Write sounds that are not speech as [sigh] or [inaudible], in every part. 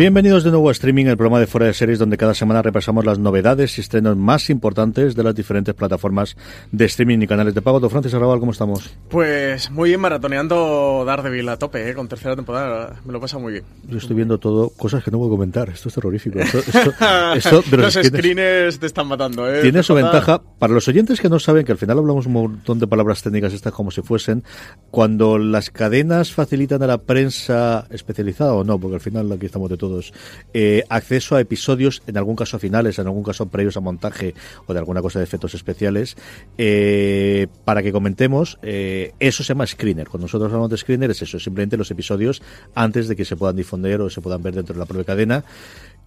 Bienvenidos de nuevo a Streaming, el programa de Fuera de Series, donde cada semana repasamos las novedades y estrenos más importantes de las diferentes plataformas de streaming y canales de pago. Don Francis Arrabal, ¿cómo estamos? Pues muy bien, maratoneando Daredevil a tope, ¿eh? con tercera temporada. Me lo pasa muy bien. Yo estoy viendo todo, cosas que no puedo comentar. Esto es terrorífico. Esto, [laughs] esto, de los, los screeners te están matando. ¿eh? Tiene su ventaja. Para los oyentes que no saben, que al final hablamos un montón de palabras técnicas estas como si fuesen, cuando las cadenas facilitan a la prensa especializada o no, porque al final aquí estamos de eh, acceso a episodios, en algún caso finales, en algún caso previos a montaje o de alguna cosa de efectos especiales, eh, para que comentemos, eh, eso se llama screener. Cuando nosotros hablamos de screener es eso, simplemente los episodios antes de que se puedan difundir o se puedan ver dentro de la propia cadena.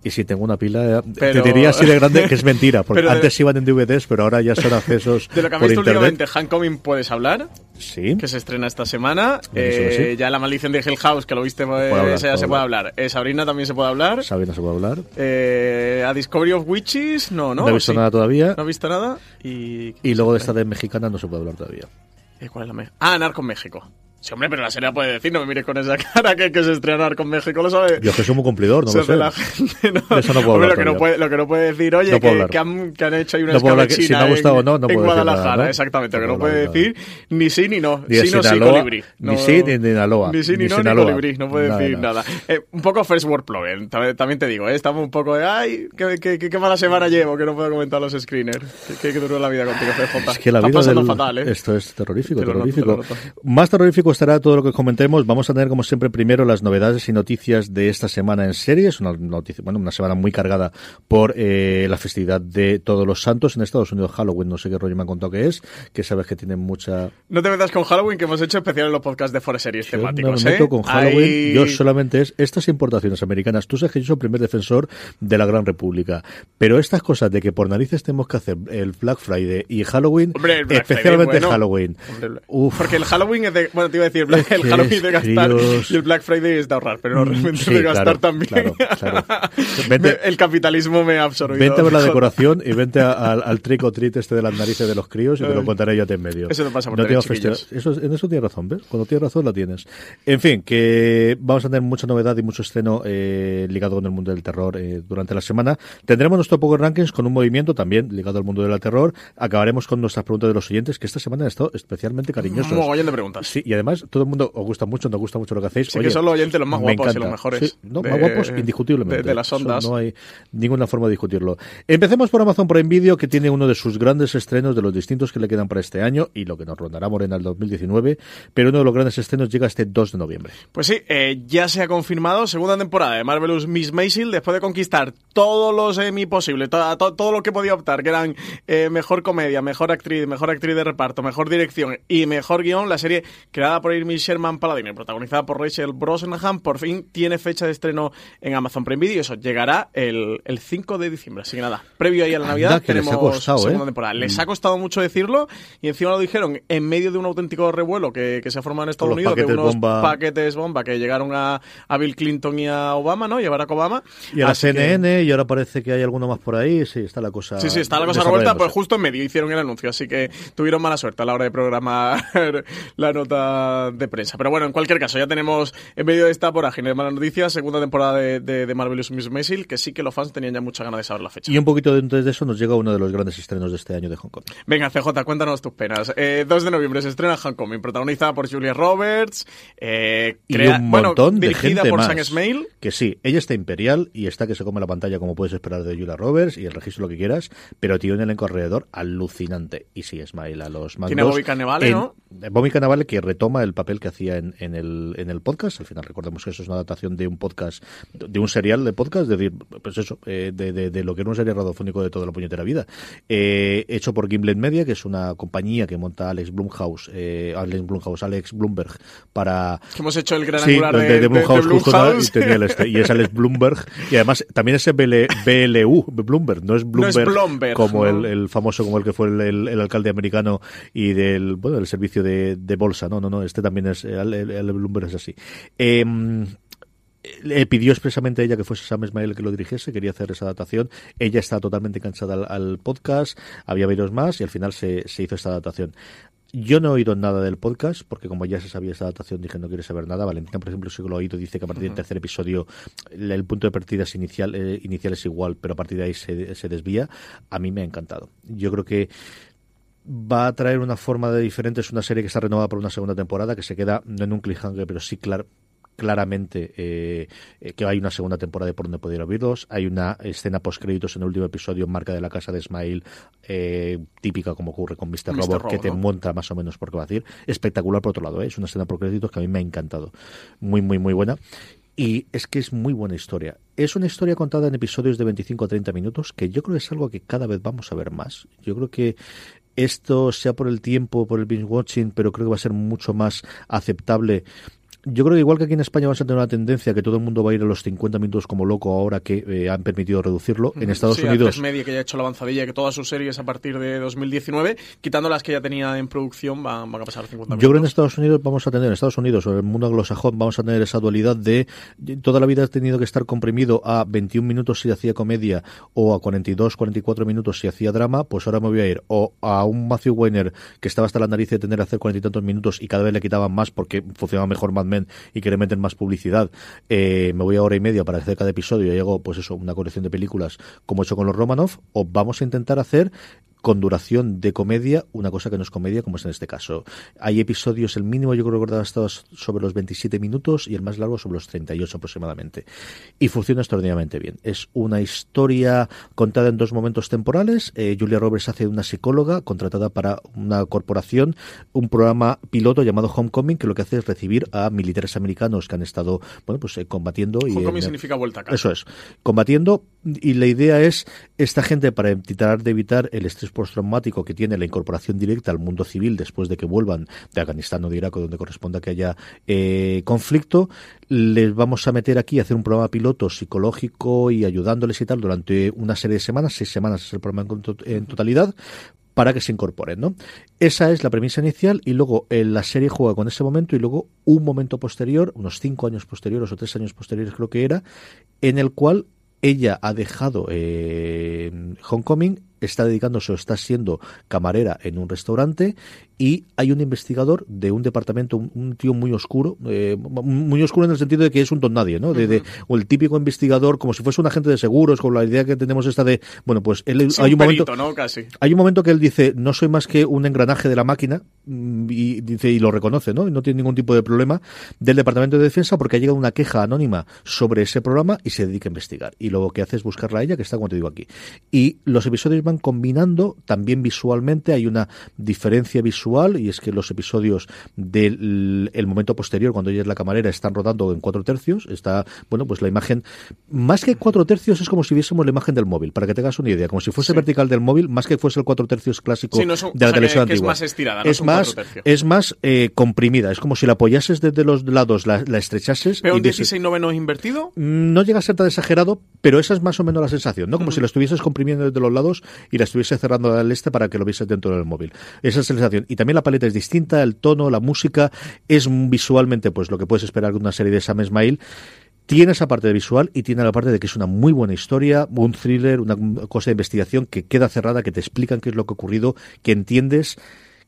Y si tengo una pila, Pero- te diría así de grande que es [laughs] mentira, porque de- antes iban en DVDs, pero ahora ya son accesos De lo que han por visto internet. últimamente, puedes hablar, Sí. que se estrena esta semana. Eh, sí. Ya La Maldición de Hill House, que lo viste, eh, hablar, esa ya puedo se puede hablar. Eh, Sabrina también se puede hablar. Sabina se puede hablar. Eh, a Discovery of Witches, no, no. No he visto Sí. nada todavía. No he visto nada. Y, Y luego de esta de mexicana no se puede hablar todavía. Eh, ¿Cuál es la Ah, Narco México. Sí, hombre, pero la serie puede decir, no me mires con esa [laughs] cara que, que se estrena Narco en México, lo sabe. Yo es que soy muy cumplidor, no lo sé. la gente, no. Eso no puedo Hombre, hablar lo, que no puede, lo que no puede decir, oye, No que, que, han, que han hecho ahí una No si me ha gustado o no, no en puedo decir nada, Guadalajara, ¿no? exactamente. No que no puede decir ni sí ni no. Ni sí, no, sí, colibrí. ni sí, ni de Sinaloa. Ni sí, ni, no, ni colibrí. No puede decir nada. Eh, un poco first world problem, también, te digo. ¿eh? Estamos un poco de, ay, qué, qué, qué, qué mala semana llevo que no puedo comentar los screeners. Qué, duro la vida contigo. Es que la vida pasando fatal, ¿eh? Esto es terrorífico, lo terrorífico. lo. Más terrorífico estará todo lo que comentemos. Vamos a tener, como siempre, primero las novedades y noticias de esta semana en series. Una noticia, bueno, una semana muy cargada por eh, la festividad de Todos los Santos en Estados Unidos, Halloween. No sé qué rollo me han contado que es, que sabes que tiene mucha... No te metas con Halloween, que hemos hecho especial en los podcasts de Forest Series Yo no temáticos, me meto ¿eh? con Halloween. Ahí- Yo solamente es estas importaciones americanas. Tú sabes que yo soy el primer defensor de la Gran República. Pero estas cosas de que por narices tenemos que hacer el Black Friday y Halloween, Hombre, Black especialmente Friday, bueno. Halloween. Uf. Porque el Halloween es de. Bueno, te iba a decir, el, Black- el ¿Qué Halloween de gastar críos? y el Black Friday es de ahorrar, pero no, realmente Sí, de gastar claro, también. claro, claro. [laughs] Vente- el capitalismo me ha absorbido. Vente a ver la decoración y vente a- al, al trick o treat este de las narices de los críos y te lo contaré yo a ti en medio. Eso te pasa por no tener eso, En eso tienes razón, ¿ves? Cuando tienes razón la tienes. En fin, que vamos a tener mucha novedad y mucho estreno eh, ligado con el mundo del terror eh, durante la semana. Tendremos nuestro Power Rankings con un movimiento también ligado al mundo del terror. Acabaremos con nuestras preguntas de los oyentes, que esta semana han estado especialmente cariñosos. Un mogollón de preguntas. Sí, y además todo el mundo os gusta mucho, nos gusta mucho lo que hacéis. Sí, Oye, que son los oyentes los más guapos y los mejores. Sí, no, de- más guapos indiscutiblemente. De, de las Eso ondas. No hay ninguna forma de discutirlo. Empecemos por Amazon Prime Video, que tiene uno de sus grandes estrenos de los distintos que le quedan para este año y lo que nos rondará Morena el 2019. Pero uno de los grandes estrenos llega este 2 de noviembre. Pues sí, eh, ya se ha confirmado segunda temporada de Marvelous Miss Maisel después de conquistar todos los Emmy posibles, to- to- todo lo que podía optar, que eran eh, mejor comedia, mejor actriz, mejor actriz de reparto, mejor dirección y mejor guion. La serie creada por Amy Sherman Paladino y protagonizada por Rachel Brosnahan por fin tiene fecha de estreno en Amazon Prime Video. Eso llegará el, el 5 de diciembre. Así que nada, previo ahí a la Navidad tenemos costado, ¿eh? segunda temporada. Les ha costado mucho decirlo y encima lo dijeron en medio de un auténtico revuelo que, que se ha formado en Estados Unidos de unos bomba. paquetes bomba que llegaron a, a Bill Clinton y a Obama, ¿no? Y a Barack Obama. Y a la Así que- CNN, y ahora parece que hay alguno más por ahí. Sí, está la cosa. Sí, sí, está la cosa revuelta, pues justo en medio hicieron el anuncio, así que tuvieron mala suerte a la hora de programar [laughs] la nota rueda de prensa. Pero bueno, en cualquier caso, ya tenemos en medio de esta vorágine de malas noticias, segunda temporada de, de, de Marvelous Miss Maisel, que sí que los fans tenían ya mucha ganas de saber la fecha. Y un poquito dentro de eso nos llega uno de los grandes estrenos de este año de Hong Kong. Venga, CJ, cuéntanos tus penas. Eh, 2 de noviembre se estrena Hong Kong, protagonizada por Julia Roberts, eh, crea- y un montón bueno, de dirigida gente por más. Sam. Que sí, ella está imperial y está que se come la pantalla como puedes esperar de Julia Roberts y el registro lo que quieras, pero tiene un elenco alrededor alucinante. Y sí, Smile a los mandos. Tiene Bobby Cannavale, ¿no? Bobby Cannavale que retoma el papel que hacía en, en el, en el podcast. Al final recordemos que eso es una adaptación de un podcast, de un serial de podcast, es decir, pues eso, eh, de, de- de lo que era un serial radiofónico de toda la puñetera vida. Eh, hecho por Gimlet Media, que es una compañía que monta Alex Blumhouse, eh, Alex Blumhouse, Alex Bloomberg, para hemos hecho el gran Sí, angular de, de, Blumhouse, justo y, Blumhouse. tenía el este, y es Alex Bloomberg. Y además, también BL, BLU, Bloomberg, no es Bloomberg, Bloomberg, como ¿no? el, el famoso, como el que fue el, el- el alcalde americano y del, bueno, del servicio de, de bolsa. No, no, no, este también es, el, el- el Bloomberg es así. Em, le pidió expresamente a ella que fuese Sam Esmail el que lo dirigiese, quería hacer esa adaptación. Ella está totalmente enganchada al, al podcast, había varios más y al final se, se hizo esta adaptación. Yo no he oído nada del podcast, porque como ya se sabía esta adaptación, dije no quiero saber nada. Valentina, por ejemplo, sí que lo ha oído, dice que a partir del tercer episodio el, el punto de partida es inicial, eh, inicial es igual, pero a partir de ahí se, se desvía. A mí me ha encantado. Yo creo que va a traer una forma de diferente. Es una serie que está renovada por una segunda temporada, que se queda no en un cliffhanger, pero sí clar- claramente eh, eh, que hay una segunda temporada de por donde poder oírlos. Hay una escena post créditos en el último episodio, marca de la casa de Smile, eh, típica como ocurre con Mr. Mr. Robot, Robot, que te ¿no? monta más o menos por qué va a decir. Espectacular por otro lado, ¿eh? es una escena por créditos que a mí me ha encantado. Muy, muy, muy buena. Y es que es muy buena historia. Es una historia contada en episodios de 25 a 30 minutos, que yo creo que es algo que cada vez vamos a ver más. Yo creo que esto, sea por el tiempo, por el binge watching, pero creo que va a ser mucho más aceptable. Yo creo que igual que aquí en España vas a tener una tendencia que todo el mundo va a ir a los 50 minutos como loco ahora que eh, han permitido reducirlo. En Estados sí, Unidos A3 Media, que ya ha hecho la avanzadilla, que todas sus series a partir de 2019, quitando las que ya tenía en producción, van, van a pasar a 50 Yo creo que en minutos. Estados Unidos vamos a tener, en Estados Unidos o en el mundo anglosajón, vamos a tener esa dualidad de toda la vida ha tenido que estar comprimido a 21 minutos si hacía comedia o a 42, 44 minutos si hacía drama, pues ahora me voy a ir o a un Matthew Weiner que estaba hasta la nariz de tener que hacer cuarenta y tantos minutos y cada vez le quitaban más porque funcionaba mejor Mad Y que le meten más publicidad. Eh, me voy a hora y media para hacer cada episodio y hago, pues eso, una colección de películas como he hecho con los Romanov, o vamos a intentar hacer con duración de comedia, una cosa que no es comedia, como es en este caso. Hay episodios, el mínimo yo creo que recordaba estaba sobre los 27 minutos y el más largo sobre los 38 aproximadamente. Y funciona extraordinariamente bien. Es una historia contada en dos momentos temporales. Eh, Julia Roberts hace una psicóloga contratada para una corporación, un programa piloto llamado Homecoming, que lo que hace es recibir a militares americanos que han estado, bueno, pues eh, combatiendo. y Homecoming en- significa vuelta a casa. eso es, combatiendo y la idea es esta gente para tratar de evitar el estrés postraumático que tiene la incorporación directa al mundo civil después de que vuelvan de Afganistán o de Irak o donde corresponda que haya eh, conflicto, les vamos a meter aquí a hacer un programa piloto psicológico y ayudándoles y tal durante una serie de semanas, seis semanas es el programa en, to- en totalidad, para que se incorporen, ¿no? Esa es la premisa inicial y luego eh, la serie juega con ese momento y luego un momento posterior, unos cinco años posteriores o tres años posteriores creo que era, en el cual ella ha dejado eh, Homecoming, está dedicándose o está siendo camarera en un restaurante y hay un investigador de un departamento, un, un tío muy oscuro, eh, muy oscuro en el sentido de que es un don nadie, ¿no? De, de- o el típico investigador, como si fuese un agente de seguros, con la idea que tenemos esta de, bueno, pues él, Sí, hay un, un momento, ¿no? Casi. hay un momento que él dice, no soy más que un engranaje de la máquina, mm, y dice, y lo reconoce, ¿no? Y no tiene ningún tipo de problema del Departamento de Defensa porque ha llegado una queja anónima sobre ese programa y se dedica a investigar. Y luego que hace es buscarla a ella, que está como te digo aquí. Y los episodios van combinando también visualmente, hay una diferencia visual, y es que los episodios del el momento posterior, cuando ella es la camarera, están rodando en cuatro tercios, está, bueno, pues la imagen, más que cuatro tercios es como si viésemos la imagen del móvil, para que tengas una idea, como si fuese Sí. vertical del móvil, más que fuese el cuatro tercios clásico Sí, no es un- de la o sea, que- televisión que es antigua. más estirada, no es es más, es más eh, comprimida, es como si la apoyases desde los lados, la, la estrechases Pero y un vieses- 16 novenos invertido. no llega a ser tan exagerado, pero esa es más o menos la sensación, ¿no? Como si la estuvieses comprimiendo desde los lados y la estuviese cerrando al este para que lo vieses dentro del móvil. Esa es la sensación. Y también la paleta es distinta, el tono, la música, es visualmente pues lo que puedes esperar de una serie de Sam Esmail. Tiene esa parte de visual y tiene la parte de que es una muy buena historia, un thriller, una cosa de investigación que queda cerrada, que te explican qué es lo que ha ocurrido, que entiendes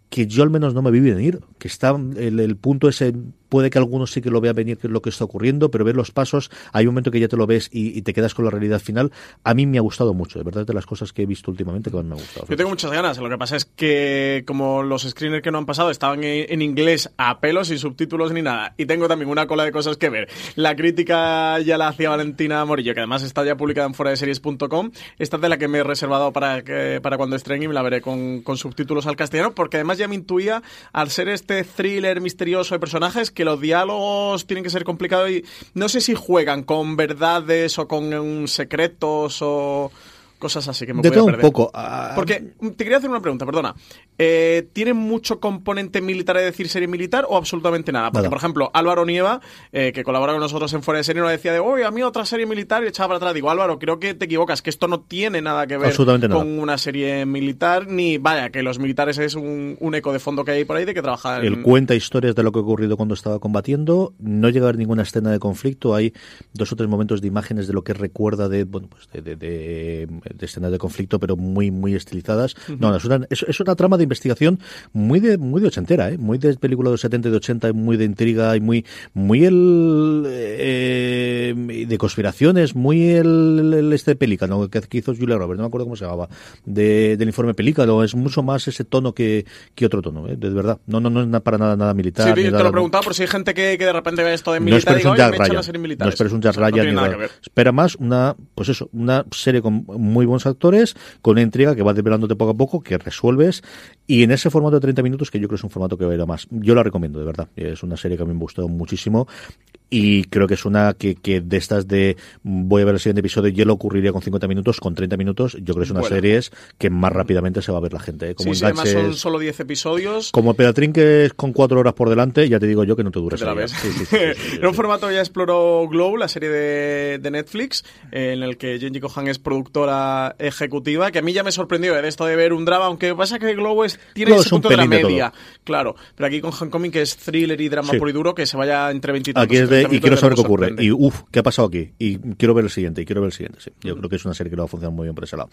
que yo al menos no me vi venir, que está el, el punto ese puede que algunos sí que lo vean venir que es lo que está ocurriendo, pero ver los pasos, hay un momento que ya te lo ves y, te quedas con la realidad final. A mí me ha gustado mucho, de verdad, de las cosas que he visto últimamente que más me ha gustado. Yo tengo muchas ganas, lo que pasa es que como los screeners que no han pasado estaban en, inglés a pelos, sin subtítulos ni nada, y tengo también una cola de cosas que ver. La crítica ya la hacía Valentina Morillo, que además está ya publicada en fuera de series.com, esta es de la que me he reservado para, que, para cuando estrene y me la veré con, con subtítulos al castellano, porque además ya me intuía, al ser este thriller misterioso de personajes, que los diálogos tienen que ser complicados y no sé si juegan con verdades o con secretos o cosas así que me de voy todo a perder. un poco. Uh... Porque te quería hacer una pregunta, perdona. Eh, ¿Tiene mucho componente militar, es decir, serie militar o absolutamente nada? Porque, Nada. por ejemplo, Álvaro Nieva, eh, que colabora con nosotros en Fuera de Serie, nos decía de, oye, a mí otra serie militar y echaba para atrás. Digo, Álvaro, creo que te equivocas, que esto no tiene nada que ver con nada. una serie militar, ni vaya, que los militares es un, un eco de fondo que hay por ahí de que trabajan. Él cuenta historias de lo que ha ocurrido cuando estaba combatiendo. No llega a haber ninguna escena de conflicto. Hay dos o tres momentos de imágenes de lo que recuerda de, bueno, pues de, de, de, de escenas de conflicto, pero muy, muy estilizadas. Uh -huh. No, no, es una, es, es una trama de investigación muy de, muy de ochentera, ¿eh? muy de película de los 70 y de 80, muy de intriga y muy, muy el, eh, de conspiraciones, muy el, el este pelícano que, hizo Julia Roberts, no me acuerdo cómo se llamaba, de, del informe pelícano, es mucho más ese tono que, que otro tono, ¿eh? de verdad. No, no, no es para nada, nada militar. Sí, te nada, lo preguntaba por si hay gente que, que de repente ve esto de no militar y digo, un Jack Ryan, no esperes un Jack Ryan, no espera más una, pues eso, una serie con muy buenos actores, con una intriga que va desvelándote poco a poco, que resuelves, y en ese formato de 30 minutos, que yo creo que es un formato que va a ir a más. Yo la recomiendo, de verdad. Es una serie que a mí me gustó muchísimo y creo que es una que, que de estas de voy a ver el siguiente episodio y lo ocurriría con 50 minutos, con 30 minutos, yo creo que es una bueno. serie que más rápidamente se va a ver la gente. ¿eh? Como sí, sí, además son solo 10 episodios. Como Pedratrín que es con 4 horas por delante, ya te digo yo que no te. Sí, sí, [laughs] Era un formato ya exploró Glow, la serie de, de Netflix, en el que Jenji Kohan es productora ejecutiva, que a mí ya me sorprendió de esto de ver un drama, aunque pasa que Glow es, tiene Glow ese es un punto de la de media. Claro, pero aquí con Hancomin, que es thriller y drama puro y duro, que se vaya entre 20 y quiero saber qué ocurre. sorprende. Y uff, ¿qué ha pasado aquí? Y quiero ver el siguiente, y quiero ver el siguiente. Sí. Yo creo que es una serie que no va a funcionar muy bien por ese lado.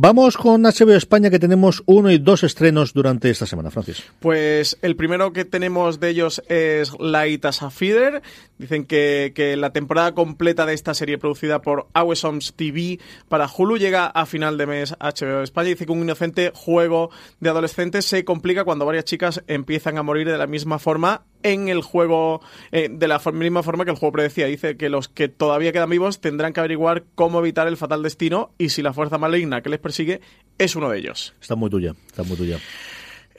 Vamos con HBO España, que tenemos uno y dos estrenos durante esta semana, Francis. Pues el primero que tenemos de ellos es Light as a Feeder. Dicen que, que la temporada completa de esta serie producida por Awesomes TV para Hulu llega a final de mes a HBO España. Dice que un inocente juego de adolescentes se complica cuando varias chicas empiezan a morir de la misma forma en el juego, eh, de la misma forma que el juego predecía. Dice que los que todavía quedan vivos tendrán que averiguar cómo evitar el fatal destino y si la fuerza maligna que les persigue es uno de ellos. Está muy tuya, está muy tuya.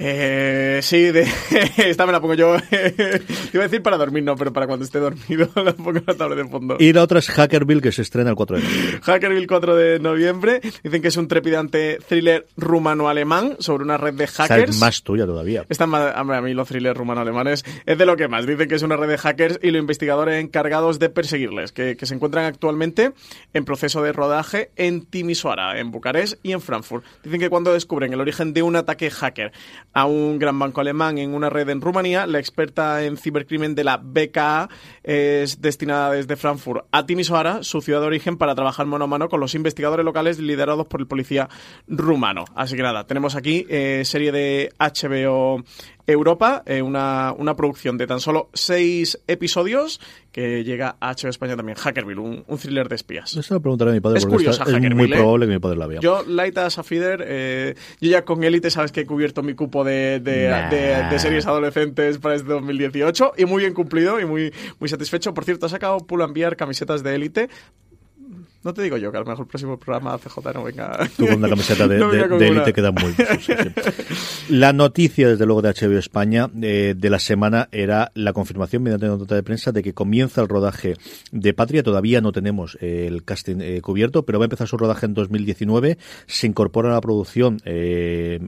Eh, sí, de, [laughs] esta me la pongo yo. [laughs] Te iba a decir para dormir, no, pero para cuando esté dormido [laughs] la pongo en la tabla de fondo. Y la otra es Hackerville, que se estrena el 4 de noviembre. Hackerville 4 de noviembre. Dicen que es un trepidante thriller rumano-alemán sobre una red de hackers. Esta es más tuya todavía. Esta más, a mí los thrillers rumano-alemanes es de lo que más. Dicen que es una red de hackers y los investigadores encargados de perseguirles, que, que se encuentran actualmente en proceso de rodaje en Timisoara, en Bucarest y en Frankfurt. Dicen que cuando descubren el origen de un ataque hacker a un gran banco alemán en una red en Rumanía. La experta en cibercrimen de la BKA es destinada desde Frankfurt a Timisoara, su ciudad de origen, para trabajar mano a mano con los investigadores locales liderados por el policía rumano. Así que nada, tenemos aquí eh, serie de HBO Europa, eh, una, una, producción de tan solo seis episodios que llega a HBO España también, Hackerville, un, un thriller de espías. Eso lo preguntaré a mi padre es porque curiosa, está, es muy probable que mi padre la vea. Yo, Light as a Feeder, eh, yo ya con Elite sabes que he cubierto mi cupo de, de, nah. de, de, series adolescentes para este 2018 y muy bien cumplido y muy, muy satisfecho. Por cierto, ha sacado Pull enviar camisetas de Elite no te digo yo que a lo mejor el próximo programa CJ no venga. Tú con una camiseta de, [laughs] no de, de élite queda muy bien. Sí, sí. La noticia, desde luego, de HBO España eh, de la semana era la confirmación mediante una nota de prensa de que comienza el rodaje de Patria. Todavía no tenemos eh, el casting eh, cubierto, pero va a empezar su rodaje en 2019. Se incorpora a la producción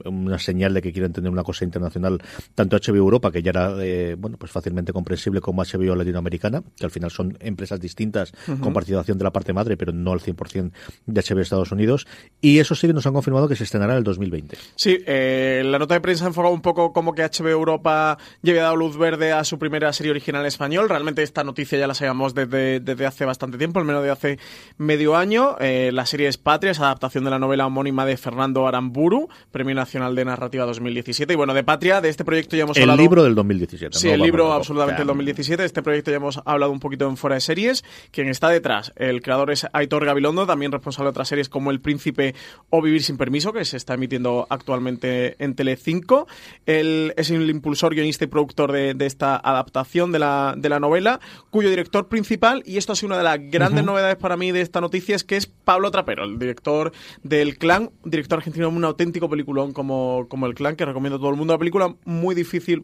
una señal de que quieren tener una cosa internacional, tanto HBO Europa, que ya era bueno pues fácilmente comprensible, como HBO Latinoamericana, que al final son empresas distintas uh -huh. con participación de la parte madre, pero no al 100% de HBO Estados Unidos. Y eso sí que nos han confirmado que se estrenará en el 2020. Sí, eh, la nota de prensa ha enfocado un poco como que HBO Europa ya había dado luz verde a su primera serie original en español. Realmente esta noticia ya la sabíamos desde, desde hace bastante tiempo, al menos de hace medio año. Eh, la serie es Patria, es adaptación de la novela homónima de Fernando Aramburu, Premio Nacional de Narrativa 2017. Y bueno, de Patria, de este proyecto ya hemos el hablado... El libro del 2017. Sí, el libro absolutamente del 2017. Este proyecto ya hemos hablado un poquito en Fuera de Series. Quien está detrás, el creador es Aitor Gabilondo, también responsable de otras series como El Príncipe o Vivir sin Permiso, que se está emitiendo actualmente en Telecinco. Él es el impulsor, guionista y productor de, de esta adaptación de la, de la novela, cuyo director principal, y esto ha sido una de las grandes novedades para mí de esta noticia, es que es Pablo Trapero, el director del Clan, director argentino, un auténtico peliculón como, como El Clan, que recomiendo a todo el mundo. Una película muy difícil.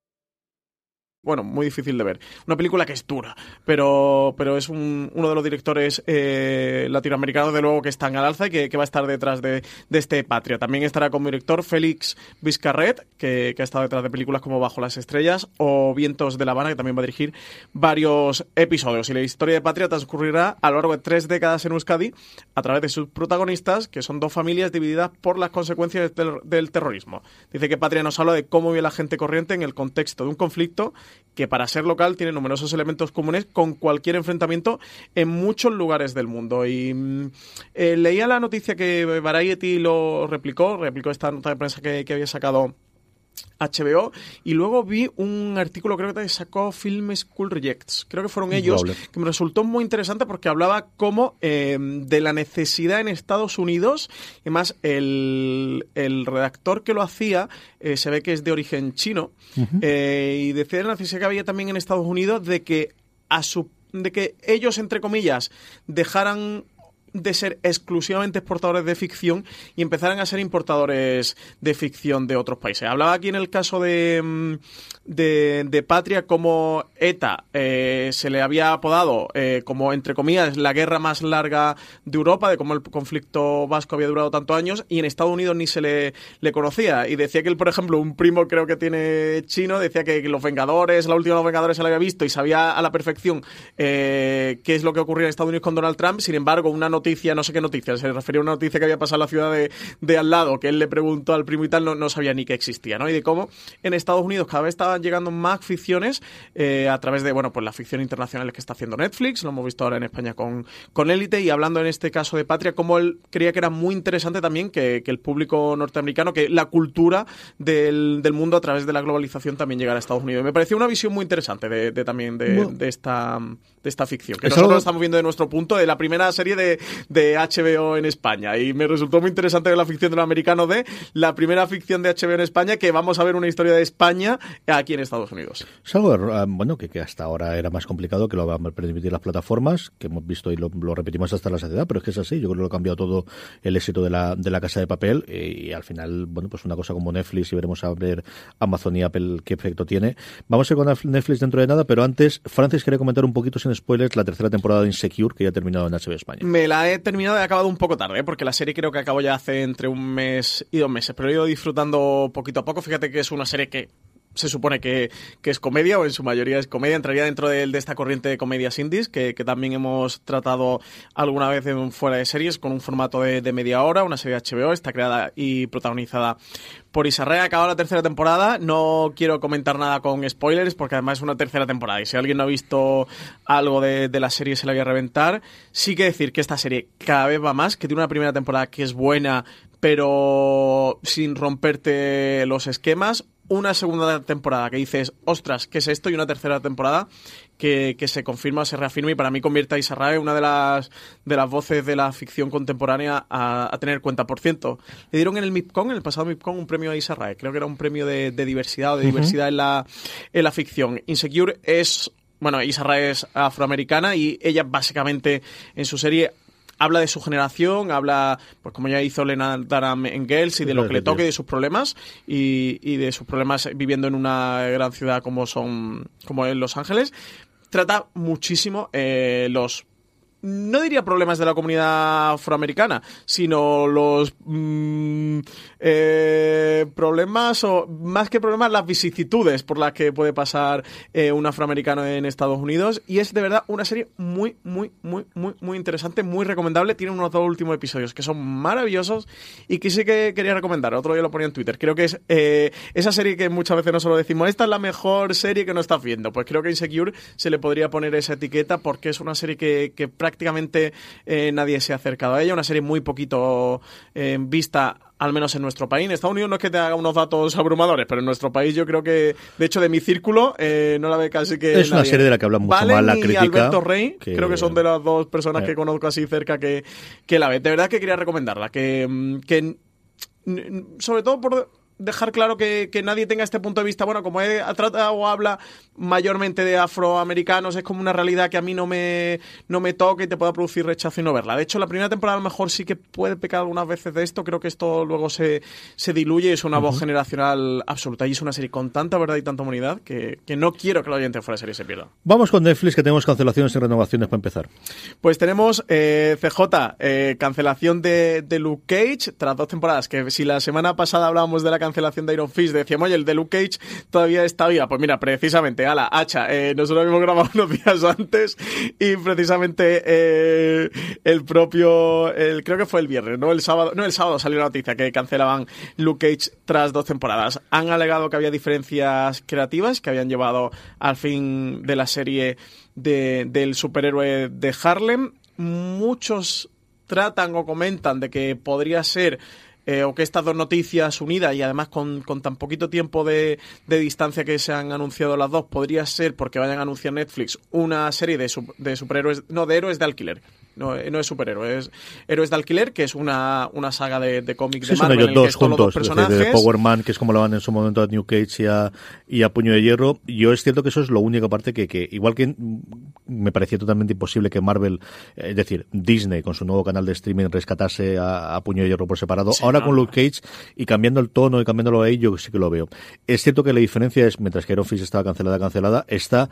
bueno, muy difícil de ver. Una película que es dura, pero, pero es un, uno de los directores eh, latinoamericanos, de luego, que están al alza y que, que va a estar detrás de, de, este Patria. También estará como director Félix Vizcarret, que, que, ha estado detrás de películas como Bajo las Estrellas o Vientos de La Habana, que también va a dirigir varios episodios. Y la historia de Patria transcurrirá a lo largo de tres décadas en Euskadi a través de sus protagonistas, que son dos familias divididas por las consecuencias del, del terrorismo. Dice que Patria nos habla de cómo vive la gente corriente en el contexto de un conflicto que para ser local tiene numerosos elementos comunes con cualquier enfrentamiento en muchos lugares del mundo. Y eh, leía la noticia que Variety lo replicó, replicó esta nota de prensa que, que había sacado HBO y luego vi un artículo creo que sacó Film School Rejects creo que fueron ellos Doble. que me resultó muy interesante porque hablaba como eh, de la necesidad en Estados Unidos y más el, el redactor que lo hacía eh, se ve que es de origen chino uh -huh. eh, y decía la necesidad que había también en Estados Unidos de que a su de que ellos entre comillas dejaran de ser exclusivamente exportadores de ficción y empezaran a ser importadores de ficción de otros países. Hablaba aquí en el caso de, de, de Patria como ETA eh, se le había apodado eh, como, entre comillas, la guerra más larga de Europa, de cómo el conflicto vasco había durado tantos años y en Estados Unidos ni se le, le conocía. Y decía que él, por ejemplo, un primo creo que tiene chino, decía que los Vengadores, la última de los Vengadores se la había visto y sabía a la perfección eh, qué es lo que ocurría en Estados Unidos con Donald Trump. Sin embargo, una noticia, no sé qué noticia, se refería a una noticia que había pasado en la ciudad de, de al lado, que él le preguntó al primo y tal, no, no, sabía ni que existía, ¿no? Y de cómo en Estados Unidos cada vez estaban llegando más ficciones eh, a través de, bueno, pues la ficción internacional que está haciendo Netflix, lo hemos visto ahora en España con, con Élite y hablando en este caso de Patria, como él creía que era muy interesante también que, que el público norteamericano, que la cultura del, del, mundo a través de la globalización también llegara a Estados Unidos. Me pareció una visión muy interesante de, de también de, bueno. de, esta, de esta ficción, que nosotros lo estamos viendo de nuestro punto, de la primera serie de, de HBO en España. Y me resultó muy interesante ver la ficción de los americanos de la primera ficción de HBO en España, que vamos a ver una historia de España aquí en Estados Unidos. Es algo, bueno, que, que hasta ahora era más complicado que lo van a permitir las plataformas, que hemos visto y lo, lo, repetimos hasta la saciedad, pero es que es así. Yo creo que lo ha cambiado todo el éxito de la, de la casa de papel y, y al final, bueno, pues una cosa como Netflix y veremos a ver Amazon y Apple qué efecto tiene. Vamos a ir con Netflix dentro de nada, pero antes, Francis quería comentar un poquito sin spoilers la tercera temporada de Insecure que ya ha terminado en HBO España. Me la he terminado y he acabado un poco tarde, ¿eh? porque la serie creo que acabó ya hace entre un mes y dos meses, pero he ido disfrutando poquito a poco. Fíjate que es una serie que se supone que, es comedia o en su mayoría es comedia, entraría dentro de, esta corriente de comedias indies que, también hemos tratado alguna vez en fuera de series con un formato de, de, media hora, una serie de HBO, está creada y protagonizada por Isarrea, acaba la tercera temporada, no quiero comentar nada con spoilers porque además es una tercera temporada y si alguien no ha visto algo de, de la serie se la voy a reventar, sí que decir que esta serie cada vez va más, que tiene una primera temporada que es buena pero sin romperte los esquemas, una segunda temporada que dices, ostras, ¿qué es esto? Y una tercera temporada que, que se confirma, se reafirma y para mí convierte a Isarrae una de las, de las voces de la ficción contemporánea a, a tener cuenta. Por cierto, le dieron en el MIPCON, en el pasado MIPCON, un premio a Isarrae. Creo que era un premio de, de diversidad o de uh -huh. diversidad en la, en la ficción. Insecure es bueno, Isarrae es afroamericana y ella básicamente en su serie habla de su generación, habla, pues como ya hizo Lena Dunham en Girls, y de lo que le toque, de sus problemas, y, y, de sus problemas viviendo en una gran ciudad como son, como en Los Ángeles. Trata muchísimo eh, los no diría problemas de la comunidad afroamericana, sino los mmm, eh, problemas, o más que problemas, las vicisitudes por las que puede pasar eh, un afroamericano en Estados Unidos. Y es de verdad una serie muy, muy, muy, muy, muy interesante, muy recomendable. Tiene unos dos últimos episodios que son maravillosos y que sí que quería recomendar. Otro día lo ponía en Twitter. Creo que es eh, esa serie que muchas veces no solo decimos, esta es la mejor serie que no estás viendo. Pues creo que Insecure se le podría poner esa etiqueta porque es una serie que prácticamente eh, nadie se ha acercado a ella, una serie muy poquito eh, vista al menos en nuestro país. En Estados Unidos no es que te haga unos datos abrumadores, pero en nuestro país yo creo que, de hecho, de mi círculo eh, no la ve casi que. Es nadie. una serie de la que habla mucho Valen más la y crítica. Alberto Rey, que- creo que son de las dos personas Eh. que conozco así cerca que, que la ve. De verdad que quería recomendarla, que, mm, que sobre todo por dejar claro que, que nadie tenga este punto de vista, bueno, como he tratado o habla mayormente de afroamericanos, es como una realidad que a mí no me, no me toca y te pueda producir rechazo y no verla. De hecho, la primera temporada a lo mejor sí que puede pecar algunas veces de esto, creo que esto luego se, se diluye y es una voz generacional absoluta. Y es una serie con tanta verdad y tanta humanidad que, que no quiero que la oyente fuera de serie se pierda. Vamos con Netflix, que tenemos cancelaciones y renovaciones para empezar. Pues tenemos eh, CJ, eh, cancelación de, de Luke Cage tras dos temporadas. Que si la semana pasada hablábamos de la cancelación de Iron Fist, decíamos, oye, el de Luke Cage todavía está viva. Pues mira, precisamente, ala, hacha, eh, nosotros hemos grabado [laughs] unos días antes y precisamente eh, el propio, el, creo que fue el viernes, ¿no? El sábado, no, el sábado salió la noticia que cancelaban Luke Cage tras dos temporadas. Han alegado que había diferencias creativas que habían llevado al fin de la serie de, del superhéroe de Harlem. Muchos tratan o comentan de que podría ser eh, o que estas dos noticias unidas y además con, con tan poquito tiempo de, de, distancia que se han anunciado las dos, podría ser porque vayan a anunciar Netflix una serie de, de superhéroes, no, de héroes de alquiler. No, no es superhéroes, es Héroes de Alquiler, que es una, una saga de, de cómics Sí, de son Marvel. ellos en el que dos juntos, decir, personajes. de Power Man, que es como lo van en su momento a New Cage y a, y a Puño de Hierro. Yo es cierto que eso es lo único aparte que, que igual que me parecía totalmente imposible que Marvel, eh, es decir, Disney con su nuevo canal de streaming rescatase a, a Puño de Hierro por separado. Sí, Ahora no, con. Luke Cage y cambiando el tono y cambiándolo ahí, yo sí que lo veo. Es cierto que la diferencia es, mientras que Iron Fist estaba cancelada, cancelada, está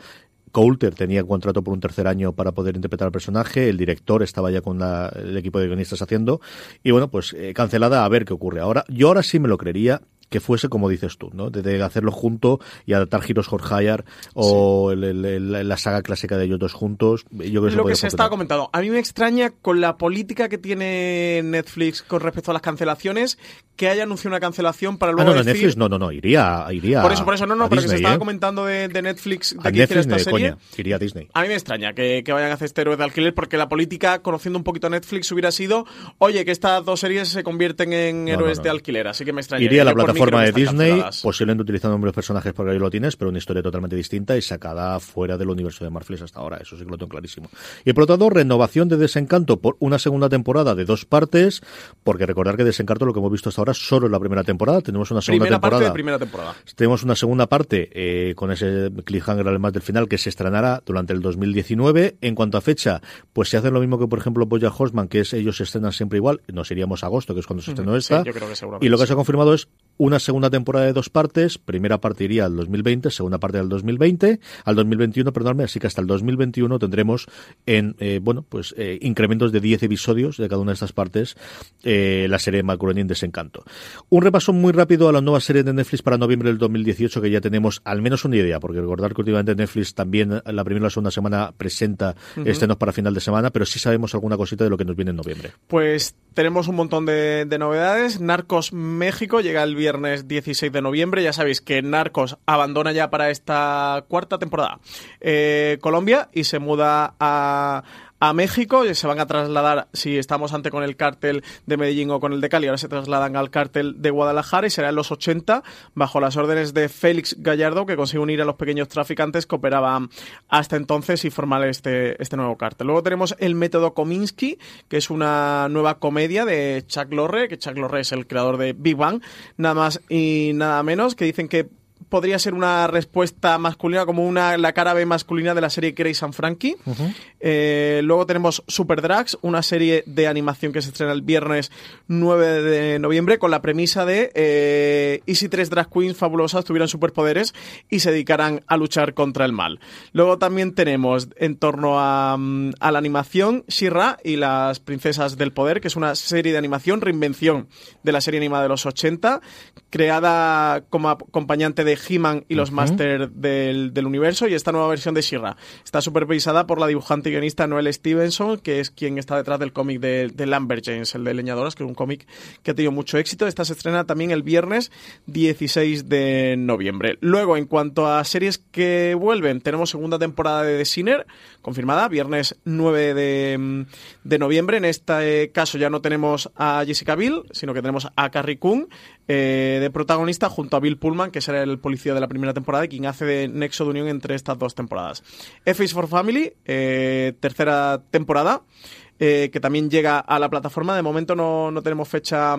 Coulter tenía contrato por un tercer año para poder interpretar al personaje, el director estaba ya con la- el equipo de guionistas haciendo, y bueno, pues eh, cancelada a ver qué ocurre. Ahora, yo ahora sí me lo creería que fuese como dices tú, ¿no? De, hacerlo junto y adaptar giros Horkhayar o el- el- el- la saga clásica de ellos dos juntos. Yo creo que lo que se estaba comentando. A mí me extraña con la política que tiene Netflix con respecto a las cancelaciones que haya anunciado una cancelación para Ah, luego no, no, decir... Netflix, no, no, no, iría, iría Por eso, por eso, no, no, pero que se estaba ¿eh? comentando de, de Netflix de A que Netflix esta de serie. coña, iría a Disney. A mí me extraña que, que vayan a hacer este héroe de alquiler porque la política, conociendo un poquito a Netflix, hubiera sido, oye, que estas dos series se convierten en No, héroes no, no. de alquiler. Así que me extraña. Iría a la Yo plataforma de Disney, canceladas. posiblemente utilizando nombres personajes porque ahí lo tienes, pero una historia totalmente distinta y sacada fuera del universo de Marvel hasta ahora, eso sí que lo tengo clarísimo. Y por lo tanto, renovación de Desencanto por una segunda temporada de dos partes, porque recordar que Desencanto lo que hemos visto hasta ahora solo es la primera temporada, tenemos una segunda Primera parte temporada. de primera temporada. Tenemos una segunda parte eh, con ese cliffhanger además del final que se estrenará durante el 2019. En cuanto a fecha, pues se hace lo mismo que por ejemplo Boya Horseman, que es ellos se estrenan siempre igual. Nos iríamos a agosto, que es cuando se estrenó esta. yo creo que seguramente y lo que se ha confirmado es una segunda temporada de dos partes, primera parte iría al 2020, segunda parte al 2020, al 2021, perdóname, así que hasta el 2021 tendremos en, eh, bueno, pues eh, incrementos de 10 episodios de cada una de estas partes eh, la serie Macronin Desencanto. Un repaso muy rápido a la nueva serie de Netflix para noviembre del 2018 que ya tenemos al menos una idea, porque recordar que últimamente Netflix también la primera y la segunda semana presenta estrenos para final de semana, pero sí sabemos alguna cosita de lo que nos viene en noviembre. Pues tenemos un montón de, de novedades. Narcos México llega el viernes 16 de noviembre. Ya sabéis que Narcos abandona ya para esta cuarta temporada eh, Colombia y se muda a a México y se van a trasladar, si estamos ante con el cártel de Medellín o con el de Cali, ahora se trasladan al cártel de Guadalajara y será en los 80 bajo las órdenes de Félix Gallardo que consigue unir a los pequeños traficantes que operaban hasta entonces y formar este, este nuevo cártel. Luego tenemos el método Kominsky, que es una nueva comedia de Chuck Lorre, que Chuck Lorre es el creador de Big Bang, nada más y nada menos, que dicen que podría ser una respuesta masculina, como una la cara B masculina de la serie Grace and Frankie. Eh, luego tenemos Super Drags, una serie de animación que se estrena el viernes 9 de noviembre, con la premisa de eh, y si tres drag queens fabulosas tuvieran superpoderes y se dedicaran a luchar contra el mal. Luego también tenemos en torno a, mm, a la animación Shira y las princesas del poder, que es una serie de animación, reinvención de la serie animada de los 80, creada como acompañante de He-Man y los Masters del, del, universo y esta nueva versión de Shira. Está supervisada por la dibujante y guionista Noel Stevenson, que es quien está detrás del cómic de, de Lambert James, el de Leñadoras, que es un cómic que ha tenido mucho éxito. Esta se estrena también el viernes 16 de noviembre. Luego, en cuanto a series que vuelven, tenemos segunda temporada de The Sinner, confirmada, viernes 9 de, de noviembre. En este caso ya no tenemos a Jessica Biel, sino que tenemos a Carrie Coon eh, de protagonista junto a Bill Pullman, que será el policía de la primera temporada y quien hace de nexo de unión entre estas dos temporadas. F is for Family, eh, tercera temporada. Eh, que también llega a la plataforma. De momento no, no, tenemos fecha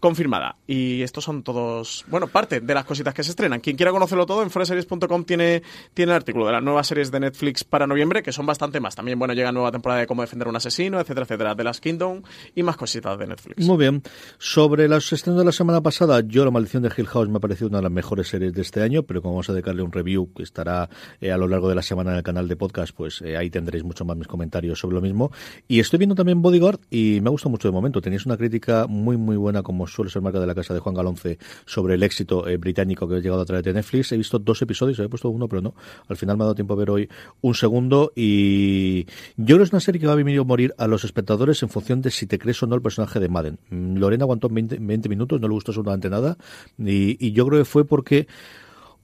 confirmada. Y estos son todos, bueno, parte de las cositas que se estrenan. Quien quiera conocerlo todo, en foreseries.com tiene, tiene el artículo de las nuevas series de Netflix para noviembre, que son bastante más. También, bueno, llega nueva temporada de cómo defender a un asesino, etcétera, etcétera, de las Kingdom y más cositas de Netflix. Muy bien. Sobre los estrenos de la semana pasada, yo La Maldición de Hill House me ha parecido una de las mejores series de este año, pero como vamos a dedicarle un review que estará eh, a lo largo de la semana en el canal de podcast, pues eh, ahí tendréis mucho más mis comentarios sobre lo mismo. Y estoy viendo también Bodyguard y me ha gustado mucho de momento. Tenéis una crítica muy, muy buena, como suele ser marca de la casa de Juan Galonce, sobre el éxito eh, británico que ha llegado a través de Netflix. He visto dos episodios, he puesto uno, pero no. Al final me ha dado tiempo a ver hoy un segundo y yo creo que es una serie que va a venir a morir a los espectadores en función de si te crees o no el personaje de Madden. Mm, Lorena aguantó 20, 20 minutos, no le gustó absolutamente nada y yo creo que fue porque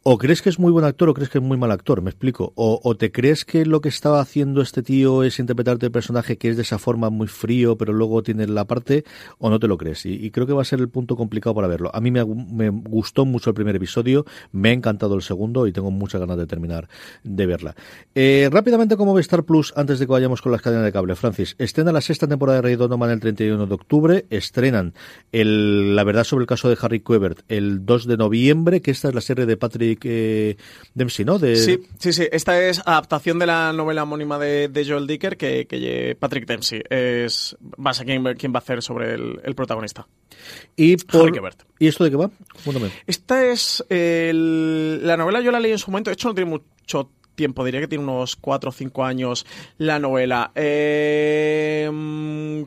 o crees que es muy buen actor o crees que es muy mal actor, me explico. O, te crees que lo que estaba haciendo este tío es interpretarte el personaje que es de esa forma muy frío, pero luego tiene la parte, o no te lo crees. Y, y creo que va a ser el punto complicado para verlo. A mí me, me, gustó mucho el primer episodio, me ha encantado el segundo y tengo muchas ganas de terminar de verla. Eh, rápidamente, como ve Star Plus, antes de que vayamos con las cadenas de cable, Francis, estrena la sexta temporada de Rey Donovan el 31 de octubre, estrenan el, la verdad sobre el caso de Harry Quebert el 2 de noviembre, que esta es la serie de Patrick eh, Dempsey, ¿no? De... Sí, sí, sí. Esta es adaptación de la novela homónima de, de Joel Dicker que, que, Patrick Dempsey es va a ser quien, quien, va a hacer sobre el, el protagonista. Y, por... ¿Y esto de qué va? Cuéntame. Esta es el... la novela yo la leí en su momento. De hecho no tiene mucho tiempo, diría que tiene unos 4 o 5 años la novela. Eh,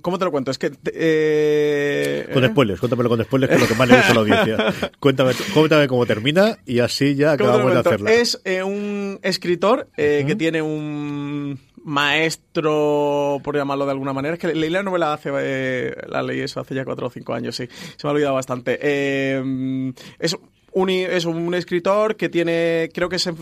¿Cómo te lo cuento? Es que... Eh, con spoilers, cuéntamelo con spoilers, que es lo que más le gusta a la audiencia. [laughs] cuéntame, cuéntame cómo termina y así ya acabamos de hacerla. Es eh, un escritor eh, uh -huh. que tiene un maestro, por llamarlo de alguna manera. Es que leí la novela hace, eh, la leí eso hace ya 4 o 5 años, sí. Se me ha olvidado bastante. Eh, es un, es un escritor que tiene, creo que se,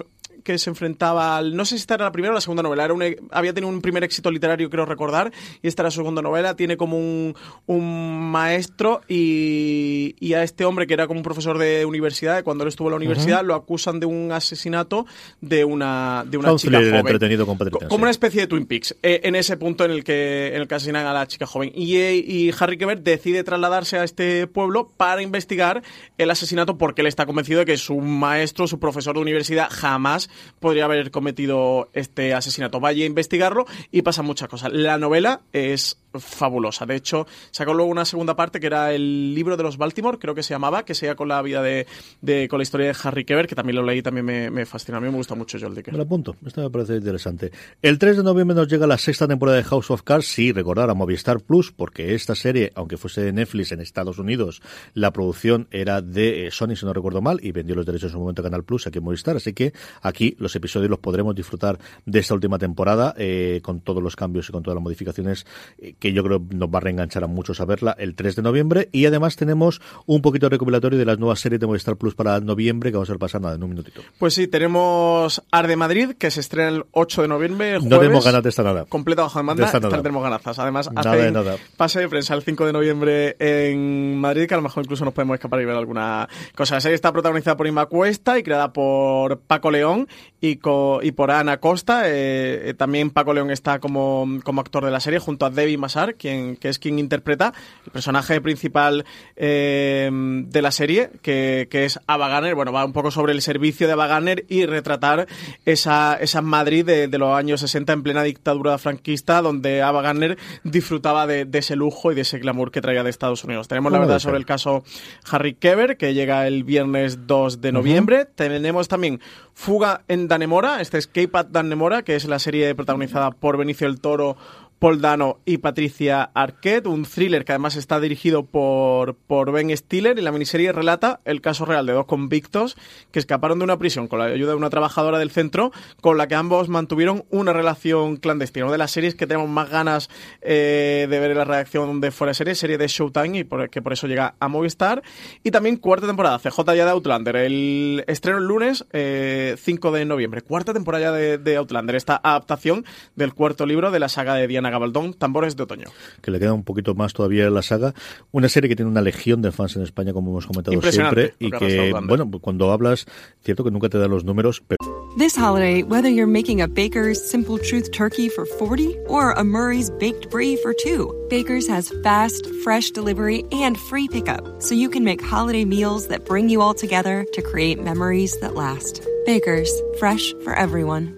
que se enfrentaba al. No sé si esta era la primera o la segunda novela. Era un, había tenido un primer éxito literario, creo recordar, y esta era su segunda novela. Tiene como un, un maestro y, y, a este hombre, que era como un profesor de universidad, cuando él estuvo en la universidad, uh -huh. lo acusan de un asesinato de una, de una chica joven. Entretenido con como una especie de Twin Peaks, eh, en ese punto en el que, en el que asesinan a la chica joven. Y, y Harry Quebert decide trasladarse a este pueblo para investigar el asesinato porque él está convencido de que su maestro, su profesor de universidad, jamás podría haber cometido este asesinato. Vaya a investigarlo y pasa muchas cosas. La novela es fabulosa. De hecho, sacó luego una segunda parte que era el libro de los Baltimore, creo que se llamaba, que sea con la vida de, con la historia de Harry Keber, que también lo leí, también me, me fascina. A mí me gusta mucho Joel Dicker. Me lo apunto, esto me parece interesante. El 3 de noviembre nos llega la sexta temporada de House of Cards, sí, recordar a Movistar Plus, porque esta serie, aunque fuese de Netflix en Estados Unidos, la producción era de eh, Sony, si no recuerdo mal, y vendió los derechos en su momento a Canal Plus aquí en Movistar, así que aquí los episodios los podremos disfrutar de esta última temporada, eh, con todos los cambios y con todas las modificaciones, eh, que yo creo nos va a reenganchar a muchos a verla el 3 de noviembre, y además tenemos un poquito de recopilatorio de las nuevas series de Movistar Plus para noviembre, que vamos a ver pasar nada en un minutito. Pues sí, tenemos Arde Madrid, que se estrena el 8 de noviembre. Jueves, no tenemos ganas de esta nada. Completa bajo demanda, De esta nada. tenemos ganazas. Además, Nada hacen de nada. pase de prensa el 5 de noviembre en Madrid, que a lo mejor incluso nos podemos escapar y ver alguna cosa. La serie está protagonizada por Inma Cuesta y creada por Paco León y, co- y por Ana Costa. Eh, eh, también Paco León está como, como actor de la serie, junto a Debbie Massar, quien, que es quien interpreta el personaje principal eh, de la serie, que, que es Ava Gardner. Bueno, va un poco sobre el servicio de Ava Gardner y retratar esa, esa Madrid de, de los años 60 en plena dictadura franquista, donde Ava Gardner disfrutaba de, de ese lujo y de ese glamour que traía de Estados Unidos. Tenemos la ¿Cómo verdad sobre el caso Harry Keber, que llega el viernes 2 de noviembre. Tenemos también Fuga en Danemora, este Escape at Danemora, que es la serie protagonizada por Benicio del Toro, Paul Dano y Patricia Arquette, un thriller que además está dirigido por, por Ben Stiller y la miniserie relata el caso real de dos convictos que escaparon de una prisión con la ayuda de una trabajadora del centro con la que ambos mantuvieron una relación clandestina. Una de las series que tenemos más ganas eh, de ver en la redacción de Fuera de Serie, serie de Showtime y por, que por eso llega a Movistar. Y también cuarta temporada, CJ ya de Outlander, el estreno el lunes eh, 5 de noviembre. Cuarta temporada ya de, de Outlander, esta adaptación del cuarto libro de la saga de Diana Gabaldón, Tambores de Otoño. que le queda un poquito más todavía en la saga. Una serie que tiene una legión de fans en España, como hemos comentado siempre, y que bueno, cuando hablas, cierto que nunca te dan los números, pero This holiday, whether you're making a Baker's Simple Truth turkey for 40 or a Murray's baked brie for two, Baker's has fast, fresh delivery and free pickup, so you can make holiday meals that bring you all together to create memories that last. Baker's, fresh for everyone.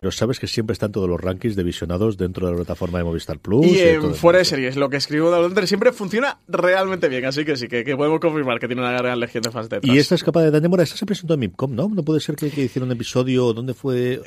Pero sabes que siempre están todos los rankings de visionados dentro de la plataforma de Movistar Plus. Y en todo fuera de series, lo que escribo de siempre funciona realmente bien, así que sí, que, que podemos confirmar que tiene una gran legión de fans detrás. Y esta escapada de Danemora, esta se presentó en Mipcom, ¿no? No puede ser que, que hicieron un episodio, ¿dónde fue?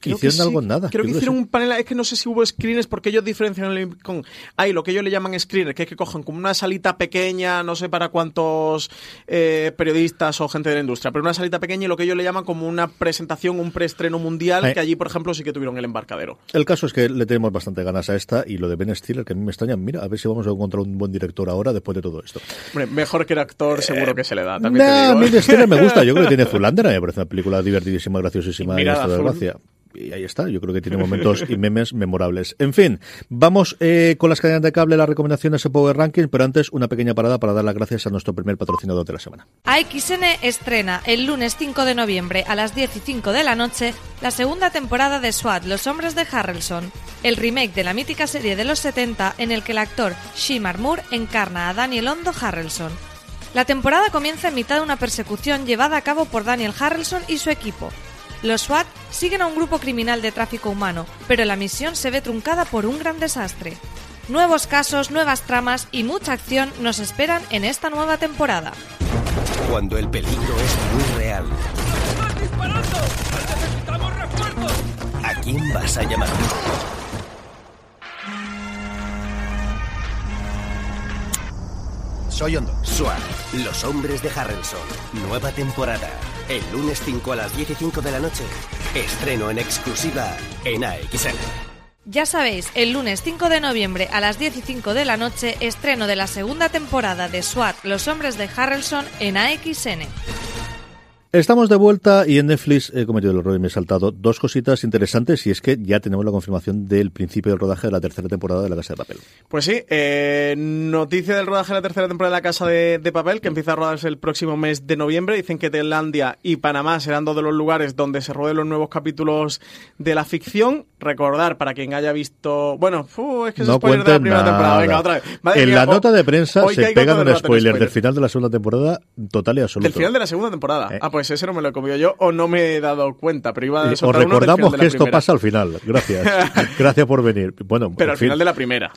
Creo hicieron que sí. algo en nada. Creo Yo que hicieron sí. un panel, es que no sé si hubo screeners porque ellos diferencian el- con hay lo que ellos le llaman screener, que es que cojan como una salita pequeña, no sé para cuántos eh, periodistas o gente de la industria, pero una salita pequeña y lo que ellos le llaman como una presentación, un preestreno mundial, Eh. que allí, por ejemplo, sí que tuvieron el embarcadero. El caso es que le tenemos bastante ganas a esta y lo de Ben Stiller, que a mí me extraña. Mira, a ver si vamos a encontrar un buen director ahora después de todo esto. Hombre, mejor que el actor seguro que se le da, también Nah, te a digo. mí Ben Stiller me gusta. Yo creo que tiene [laughs] Zulander. Me parece una película divertidísima, graciosísima Y y Mirada esto de gracia. Y ahí está, yo creo que tiene momentos y memes memorables. En fin, vamos eh, con las cadenas de cable, las recomendaciones de Power Ranking, pero antes una pequeña parada para dar las gracias a nuestro primer patrocinador de la semana. AXN estrena el lunes 5 de noviembre a las 10 y 5 de la noche la segunda temporada de SWAT, Los Hombres de Harrelson, el remake de la mítica serie de los 70 en el que el actor Shimar Moore encarna a Daniel Hondo Harrelson. La temporada comienza en mitad de una persecución llevada a cabo por Daniel Harrelson y su equipo. Los SWAT siguen a un grupo criminal de tráfico humano, pero la misión se ve truncada por un gran desastre. Nuevos casos, nuevas tramas y mucha acción nos esperan en esta nueva temporada. Cuando el peligro es muy real. ¿A quién vas a llamar? Soy Hondo. SWAT, los hombres de Harrelson. Nueva temporada. El lunes 5 a las 10 y 5 de la noche. Estreno en exclusiva en AXN. Ya sabéis, el lunes 5 de noviembre a las 10 y 5 de la noche, estreno de la segunda temporada de SWAT, Los Hombres de Harrelson en AXN. Estamos de vuelta y en Netflix he cometido el error y me he saltado dos cositas interesantes y es que ya tenemos la confirmación del principio del rodaje de la tercera temporada de La Casa de Papel. Pues sí, eh, noticia del rodaje de la tercera temporada de La Casa de, de Papel que empieza a rodarse el próximo mes de noviembre. Dicen que Tailandia y Panamá serán dos de los lugares donde se roden los nuevos capítulos de la ficción. Recordar para quien haya visto... Bueno, es que es No spoiler de la primera nada. temporada. Venga, otra vez. Madre en mía, la nota de prensa se pegan un spoiler, del final de la segunda temporada total y absoluto. Del final de la segunda temporada. Eh. Ah, pues ese no me lo he comido yo o no me he dado cuenta, pero iba a Os uno del recordamos de que la esto primera. pasa al final. Gracias. [laughs] Gracias por venir. Bueno, Pero al fin. final de la primera.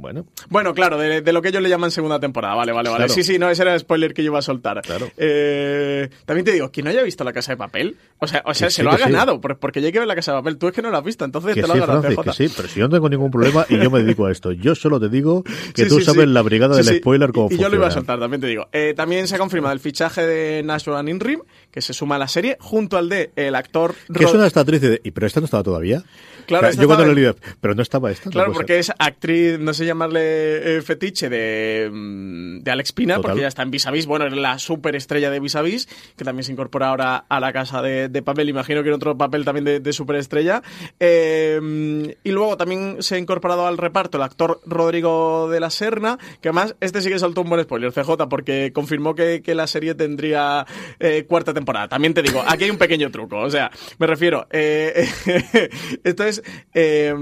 Bueno, Bueno, claro, de, de lo que ellos le llaman segunda temporada. Vale, vale, vale. Claro. Sí, sí, no, ese era el spoiler que yo iba a soltar. Claro. Eh, también te digo, quien no haya visto La Casa de Papel, o sea, o sea Que se sí, lo ha sí. ganado, por- porque ya hay que ver La Casa de Papel. Tú es que no lo has visto, entonces que te lo sí, ha ganado Francis, que sí, pero si yo no tengo ningún problema y yo me dedico a esto. Yo solo te digo [laughs] que Sí, tú sí, sabes sí. la brigada Sí, del sí. spoiler cómo y, y yo lo iba a soltar, también te digo. Eh, también se ha confirmado el fichaje de Nashua Ninrim, que se suma a la serie, junto al de el actor... Que es una esta actriz de, ¿y pero esta no estaba todavía? Claro, O sea, yo cuando lo leí, pero no estaba esta. Claro, porque ser. es actriz, no sé llamarle eh, fetiche de, mm, de Alex Pina, Total. porque ya está en Vis a Vis. Bueno, es la superestrella de Vis a Vis, que también se incorpora ahora a la casa de, de papel. Imagino que en otro papel también de, de superestrella. Eh, y luego también se ha incorporado al reparto el actor Rodrigo de la Serna, que además este sí que saltó un buen spoiler, CJ, porque confirmó que, que la serie tendría eh, cuarta temporada. También te digo, aquí hay un pequeño truco. O sea, me refiero, eh, [laughs] esto es eh,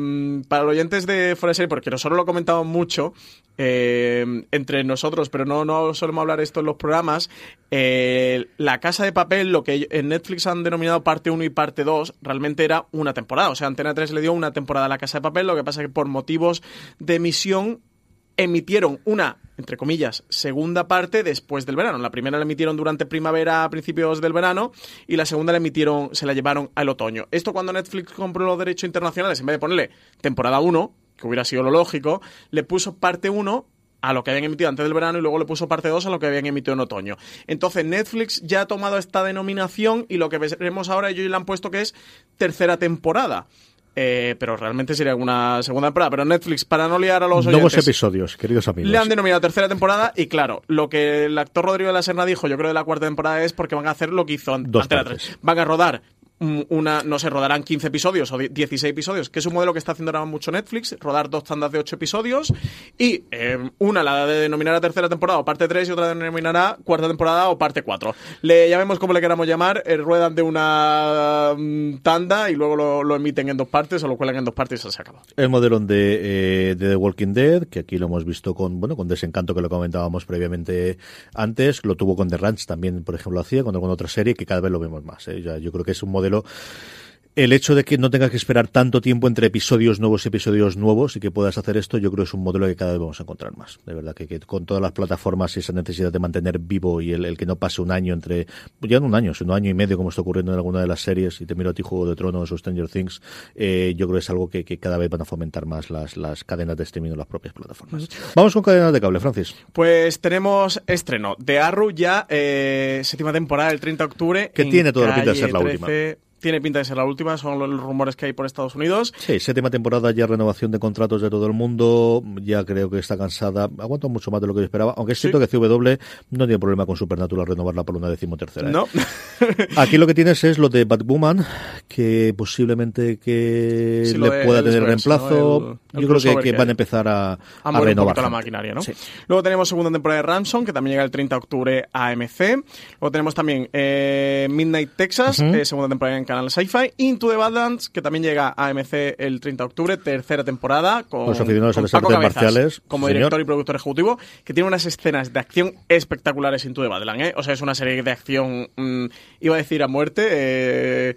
para los oyentes de Fuera de porque nosotros lo comentamos mucho eh, entre nosotros, pero no, no solemos hablar esto en los programas. eh, la Casa de Papel, lo que en Netflix han denominado parte 1 y parte 2, realmente era una temporada. O sea, Antena 3 le dio una temporada a la Casa de Papel, lo que pasa es que por motivos de emisión emitieron una, entre comillas, segunda parte después del verano. La primera la emitieron durante primavera, a principios del verano, y la segunda la emitieron, se la llevaron al otoño. Esto cuando Netflix compró los derechos internacionales, en vez de ponerle temporada 1, que hubiera sido lo lógico, le puso parte 1 a lo que habían emitido antes del verano y luego le puso parte 2 a lo que habían emitido en otoño. Entonces Netflix ya ha tomado esta denominación y lo que veremos ahora ellos le han puesto que es tercera temporada. Eh, pero realmente sería una segunda temporada. Pero Netflix, para no liar a los Nuevos oyentes, episodios, queridos amigos. le han denominado tercera temporada y claro, lo que el actor Rodrigo de la Serna dijo, yo creo de la cuarta temporada es porque van a hacer lo que hizo an- Dos Antena partes. 3. Van a rodar una, no sé, rodarán 15 episodios o die- 16 episodios, que es un modelo que está haciendo ahora mucho Netflix, rodar dos tandas de 8 episodios y eh, una la denominará tercera temporada o parte 3 y otra denominará cuarta temporada o parte 4. Le llamemos como le queramos llamar, eh, ruedan de una mm, tanda y luego lo, lo emiten en dos partes o lo cuelan en dos partes y se acaba. El modelo de, eh, de The Walking Dead, que aquí lo hemos visto con bueno con desencanto que lo comentábamos previamente antes, lo tuvo con The Ranch también, por ejemplo, hacía con otra serie que cada vez lo vemos más. ¿eh? Yo creo que es un modelo modelo el hecho de que no tengas que esperar tanto tiempo entre episodios nuevos y episodios nuevos y que puedas hacer esto, yo creo que es un modelo que cada vez vamos a encontrar más. De verdad que, que con todas las plataformas y esa necesidad de mantener vivo y el, el que no pase un año entre, ya no un año, sino un año y medio como está ocurriendo en alguna de las series, y te miro a ti Juego de Tronos o Stranger Things, eh, yo creo que es algo que, que cada vez van a fomentar más las, las cadenas de streaming o las propias plataformas. Vamos con cadenas de cable, Francis. Pues tenemos estreno de Arrow ya, eh, séptima temporada, el 30 de octubre. Que en tiene toda la pinta de ser la 13. Tiene pinta de ser la última, son los rumores que hay por Estados Unidos. Sí, séptima temporada, ya renovación de contratos de todo el mundo, ya creo que está cansada, aguanta mucho más de lo que yo esperaba, aunque es cierto que CW no tiene problema con Supernatural renovarla por una decimotercera. ¿eh? No. [laughs] Aquí lo que tienes es lo de Batwoman, que posiblemente que Sí, le pueda tener reemplazo. ¿no? El- el yo creo que, van a empezar a, renovar. la maquinaria, ¿no? Sí. Luego tenemos segunda temporada de Ransom, que también llega el 30 de octubre a AMC. Luego tenemos también eh, Midnight Texas, eh, segunda temporada en Canal Sci-Fi. Into the Badlands, que también llega a AMC el 30 de octubre, tercera temporada, con, Los aficionados a con las Paco artes Cabezas marciales, como señor. director y productor ejecutivo, que tiene unas escenas de acción espectaculares Into the Badlands, ¿eh? O sea, es una serie de acción, mm, iba a decir a muerte, eh,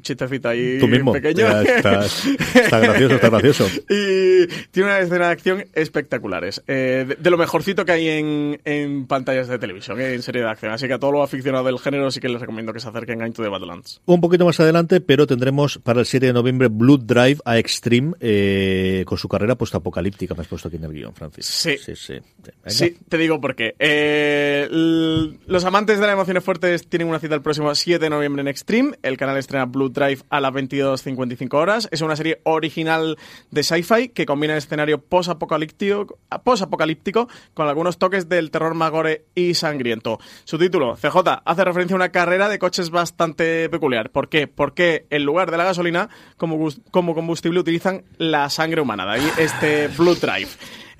chistecito ahí Tú mismo. pequeño. Ya estás- está gracioso, está gracioso. [laughs] Y tiene una escena de acción espectaculares. Eh, de, de lo mejorcito que hay en, en pantallas de televisión, eh, en serie de acción. Así que a todos los aficionados del género sí que les recomiendo que se acerquen a Into the Badlands. Un poquito más adelante, pero tendremos para el 7 de noviembre Blood Drive a Extreme eh, con su carrera post-apocalíptica. Me has puesto aquí en el guion, Francis. Sí. Sí, sí. Te digo por qué. Los amantes de las emociones fuertes tienen una cita el próximo 7 de noviembre en Extreme. El canal canal estrena Blue Drive a las 22.55 horas. Es una serie original de sci-fi que combina escenario post-apocalíptico con algunos toques del terror magore y sangriento. Su título, CJ, hace referencia a una carrera de coches bastante peculiar. ¿Por qué? Porque en lugar de la gasolina, como, como combustible utilizan la sangre humana. De ahí este Blue Drive.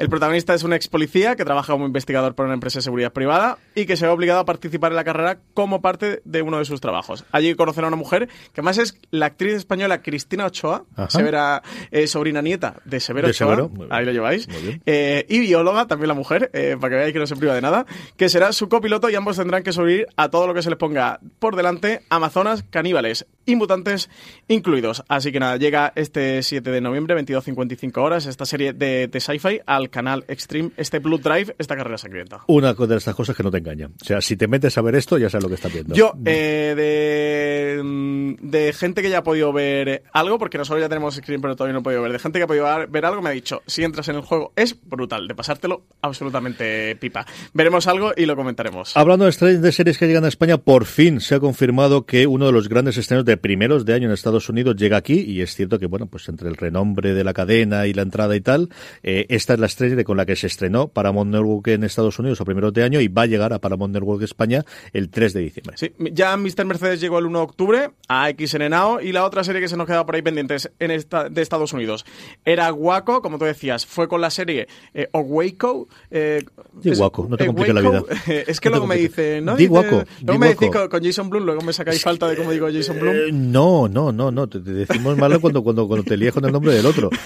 El protagonista es un ex policía que trabaja como investigador para una empresa de seguridad privada y que se ve obligado a participar en la carrera como parte de uno de sus trabajos. Allí conocerá a una mujer que además es la actriz española Cristina Ochoa, severa, eh, sobrina nieta de Severo De Ochoa. Severo. Ahí lo lleváis. Eh, y bióloga, también la mujer, eh, para que veáis que no se priva de nada, que será su copiloto y ambos tendrán que sobrevivir a todo lo que se les ponga por delante, amazonas, caníbales y mutantes incluidos. Así que nada, llega este 7 de noviembre, 22.55 horas, esta serie de, de sci-fi al canal Extreme, este Blue Drive, esta carrera sangrienta. Una de estas cosas que no te engañan. O sea, si te metes a ver esto, ya sabes lo que estás viendo. Yo, eh, de, mm, de gente que ya ha podido ver algo, porque nosotros ya tenemos screen, pero todavía no he podido ver, de gente que ha podido ver- algo, me ha dicho, si entras en el juego, es brutal, de pasártelo absolutamente pipa. Veremos algo y lo comentaremos. Hablando de de series que llegan a España, por fin se ha confirmado que uno de los grandes estrenos de primeros de año en Estados Unidos llega aquí y es cierto que, bueno, pues entre el renombre de la cadena y la entrada y tal, eh, esta es la estrella de con la que se estrenó Paramount Network en Estados Unidos a primeros de año y va a llegar a Paramount Network España el 3 de diciembre. Sí, ya Mr. Mercedes llegó el 1 de octubre a XN Now y la otra serie que se nos quedaba por ahí pendientes en esta, de Estados Unidos era Guaco, como tú decías, fue con la serie eh, o Waco. Eh, Di es- Guaco, no te eh, compliques la Waco, vida. eh, es que No luego me dice, ¿no? Di Guaco, Luego me decís con, con Jason Blum, luego me sacáis falta de cómo digo Jason Blum. Eh, no, no, no, no, te, te decimos malo cuando, cuando, cuando te lías con el nombre del otro. [laughs]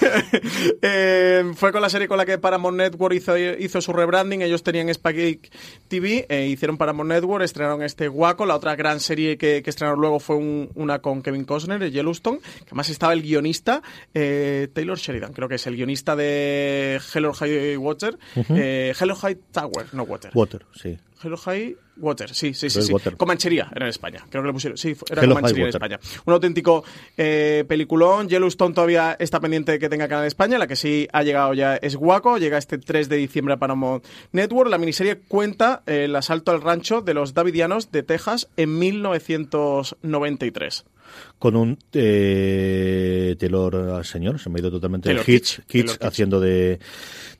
Eh, fue con la serie con la que Paramount Network hizo, hizo su rebranding. Ellos tenían Spaghetti TV, eh, hicieron Paramount Network, estrenaron este Guaco. La otra gran serie que, que estrenaron luego fue un- una con Kevin Costner, de Yellowstone, que además estaba el guionista, eh, Taylor Sheridan, creo que es el guionista de Hello High Water, eh, Hello High Tower, no Water. Water, sí. Hello High Water, sí, sí, sí. Sí. Comanchería era en España. Creo que le pusieron. Sí, era Hello Comanchería en. España. Un auténtico eh, peliculón. Yellowstone todavía está pendiente de que tenga canal en España. La que sí ha llegado ya es Guaco. Llega este 3 de diciembre a Paramount Network. La miniserie cuenta eh, el asalto al rancho de los Davidianos de Texas en 1993. Con un eh, Taylor señor, se me ha ido totalmente Taylor el Hitch, Kitsch. haciendo de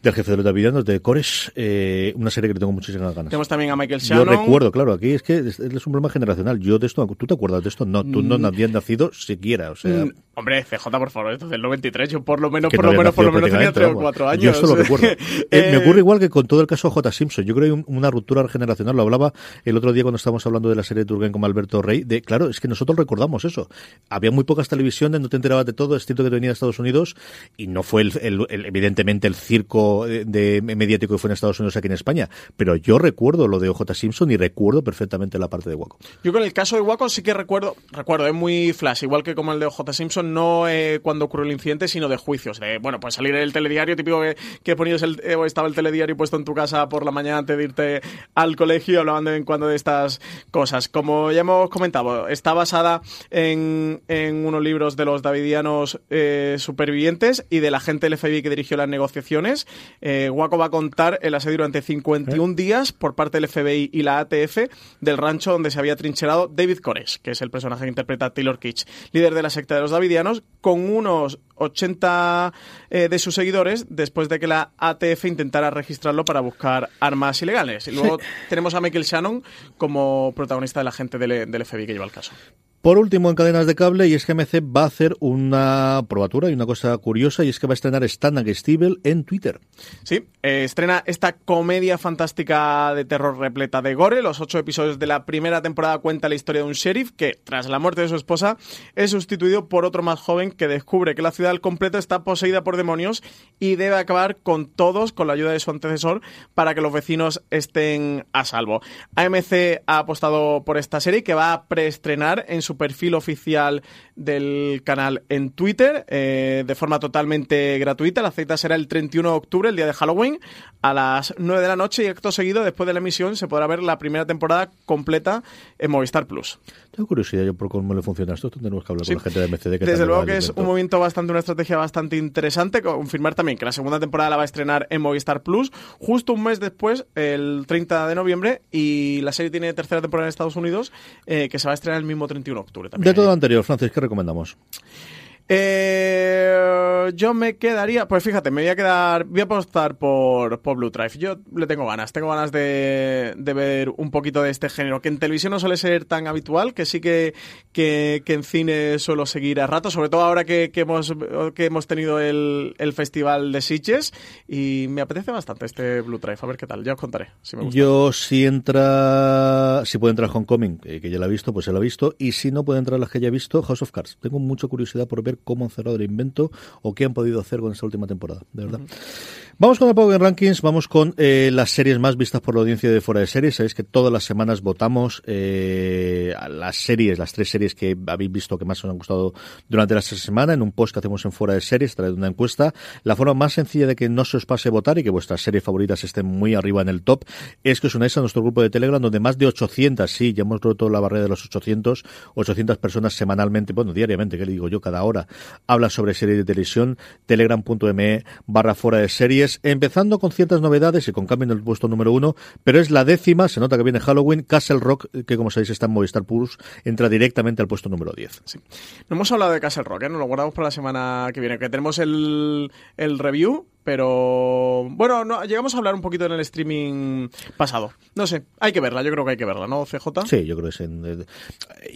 del jefe de los Davidianos, de Cores, eh, una serie que le tengo muchísimas ganas. Tenemos también a Michael Yo Shannon. recuerdo, claro, aquí es que es, es un problema generacional. Yo de esto, ¿tú te acuerdas de esto? No, tú no Mm. habías nacido siquiera, o sea... Mm, Hombre, CJ, por favor, esto es del 93. Yo por lo menos, por no lo menos, por lo menos tenía prácticamente, 3 o vamos. 4 años. Yo eso lo recuerdo. [laughs] Eh, [laughs] me ocurre igual que con todo el caso de J. Simpson. Yo creo que hay un- una ruptura generacional. Lo hablaba el otro día cuando estábamos hablando de la serie de Turgen con Alberto Rey. De, claro, es que nosotros recordamos eso. Había muy pocas televisiones, no te enterabas de todo. Es cierto que venía de Estados Unidos y no fue el, el- evidentemente el circo de, mediático que fue en Estados Unidos aquí en España. Pero yo recuerdo lo de OJ Simpson y recuerdo perfectamente la parte de Waco. Yo con el caso de Waco sí que recuerdo, recuerdo, es muy flash, igual que como el de OJ Simpson, no eh, cuando ocurrió el incidente, sino de juicios. De, bueno, pues salir el telediario, típico que, que ponías el, eh, estaba el telediario puesto en tu casa por la mañana antes de irte al colegio, hablaban de vez en cuando de estas cosas. Como ya hemos comentado, está basada en, en unos libros de los davidianos eh, supervivientes y del agente del FBI que dirigió las negociaciones. Eh, Waco va a contar el asedio durante 51 días por parte del FBI y la ATF del rancho donde se había trincherado David Koresh, que es el personaje que interpreta a Taylor Kitsch, líder de la secta de los Davidianos, con unos 80 eh, de sus seguidores después de que la ATF intentara registrarlo para buscar armas ilegales. Y luego tenemos a Michael Shannon como protagonista del agente del, del FBI que lleva el caso. Por último, en cadenas de cable, y es que MC va a hacer una probatura y una cosa curiosa, y es que va a estrenar Against Evil en Twitter. Sí, eh, estrena esta comedia fantástica de terror repleta de gore. Los ocho episodios de la primera temporada cuenta la historia de un sheriff que, tras la muerte de su esposa, es sustituido por otro más joven que descubre que la ciudad al completo está poseída por demonios y debe acabar con todos con la ayuda de su antecesor para que los vecinos estén a salvo. AMC ha apostado por esta serie que va a preestrenar en su perfil oficial del canal en Twitter eh, de forma totalmente gratuita. La cita será el 31 de octubre, el día de Halloween, a las 9 de la noche y acto seguido, después de la emisión, se podrá ver la primera temporada completa en Movistar Plus. Tengo curiosidad yo por cómo le funciona esto. Tendremos que hablar con la gente de MCD. Que Desde luego que es un movimiento bastante, una estrategia bastante interesante. Confirmar también que la segunda temporada la va a estrenar en Movistar Plus justo un mes después, el 30 de noviembre, y la serie tiene tercera temporada en Estados Unidos, eh, que se va a estrenar el mismo 31 de octubre también. De todo lo anterior, Francis, ¿qué recomendamos? Eh, yo me quedaría, pues fíjate, me voy a quedar, voy a apostar por, por Blue Drive. Yo le tengo ganas, tengo ganas de, de ver un poquito de este género, que en televisión no suele ser tan habitual, que sí que, que, en cine suelo seguir a rato, sobre todo ahora que, que hemos, que hemos tenido el, el festival de Sitges, y me apetece bastante este Blue Drive, a ver qué tal, ya os contaré. Yo, si entra, si puede entrar Homecoming, eh, que ya la he visto, pues se la he visto. Y si no puede entrar las que ya he visto, House of Cards. Tengo mucha curiosidad por ver cómo han cerrado el invento o qué han podido hacer con esta última temporada, de verdad. Vamos con el Power Rankings, vamos con eh, las series más vistas por la audiencia de Fuera de Series. Sabéis que todas las semanas votamos eh, las series, las tres series que habéis visto que más os han gustado durante la semana, en un post que hacemos en Fuera de Series, trae una encuesta. La forma más sencilla de que no se os pase votar y que vuestras series favoritas estén muy arriba en el top es que os unáis a nuestro grupo de Telegram, donde más de 800, sí, ya hemos roto la barrera de los 800, 800 personas semanalmente, bueno, diariamente, que le digo yo, cada hora, habla sobre series de televisión, telegram.me barra fuera de series, empezando con ciertas novedades y con cambio en el puesto número uno, pero es la décima, se nota que viene Halloween, Castle Rock, que como sabéis está en Movistar Plus, entra directamente al puesto número 10. No hemos hablado de Castle Rock, ¿eh? nos lo guardamos para la semana que viene, que tenemos el, el review, pero bueno, no, llegamos a hablar un poquito en el streaming pasado. No sé, hay que verla, yo creo que hay que verla, ¿no, CJ? Sí, yo creo que es, eh,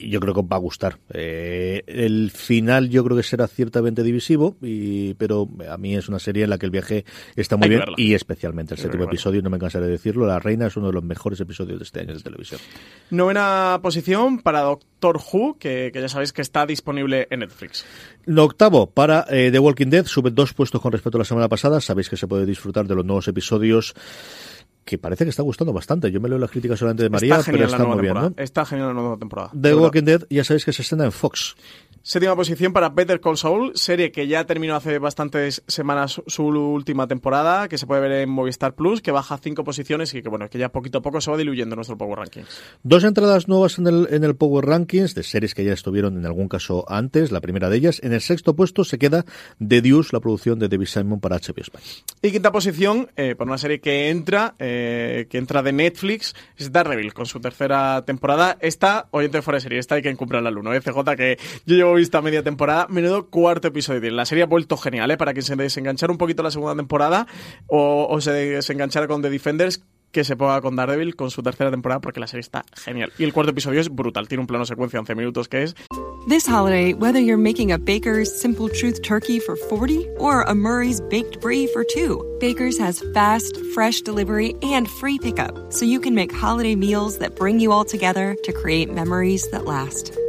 yo creo que va a gustar. Eh, el final yo creo que será ciertamente divisivo, y, pero a mí es una serie en la que el viaje está muy bien verla. y especialmente el séptimo episodio, no me cansaré de decirlo, La Reina es uno de los mejores episodios de este año de televisión. Novena posición para Doctor Who, que, que ya sabéis que está disponible en Netflix. Lo octavo para eh, The Walking Dead, sube dos puestos con respecto a la semana pasada. Sabéis que se puede disfrutar de los nuevos episodios que parece que está gustando bastante. Yo me leo las críticas solamente de María, está pero está muy bien. Está genial la nueva temporada. The. Walking Dead ya sabéis que se estrena en Fox. Séptima posición para Better Call Saul, serie que ya terminó hace bastantes semanas su, última temporada, que se puede ver en Movistar Plus, que baja cinco posiciones y que bueno, que ya poquito a poco se va diluyendo nuestro Power Rankings. Dos entradas nuevas en el, en el Power Rankings de series que ya estuvieron en algún caso antes. La primera de ellas, en el sexto puesto, se queda The Deuce, la producción de David Simon para HBO España. Y quinta posición, eh, por una serie que entra, eh, que entra de Netflix, es Daredevil, con su tercera temporada. Esta, oyente de fuera de serie, esta hay que comprarla al uno, ¿eh? CJ, que yo llevo vista media temporada, menudo cuarto episodio. La serie ha vuelto genial, ¿eh? Para quien se desenganchara un poquito la segunda temporada o, o se desenganchara con The Defenders, que se ponga con Daredevil con su tercera temporada, porque la serie está genial. Y el cuarto episodio es brutal, tiene un plano secuencia de 11 minutos que es This holiday, whether you're making a Baker's Simple Truth turkey for 40 or a Murray's Baked Brie for 2, Baker's has fast, fresh delivery and free pickup, so you can make holiday meals that bring you all together to create memories that last.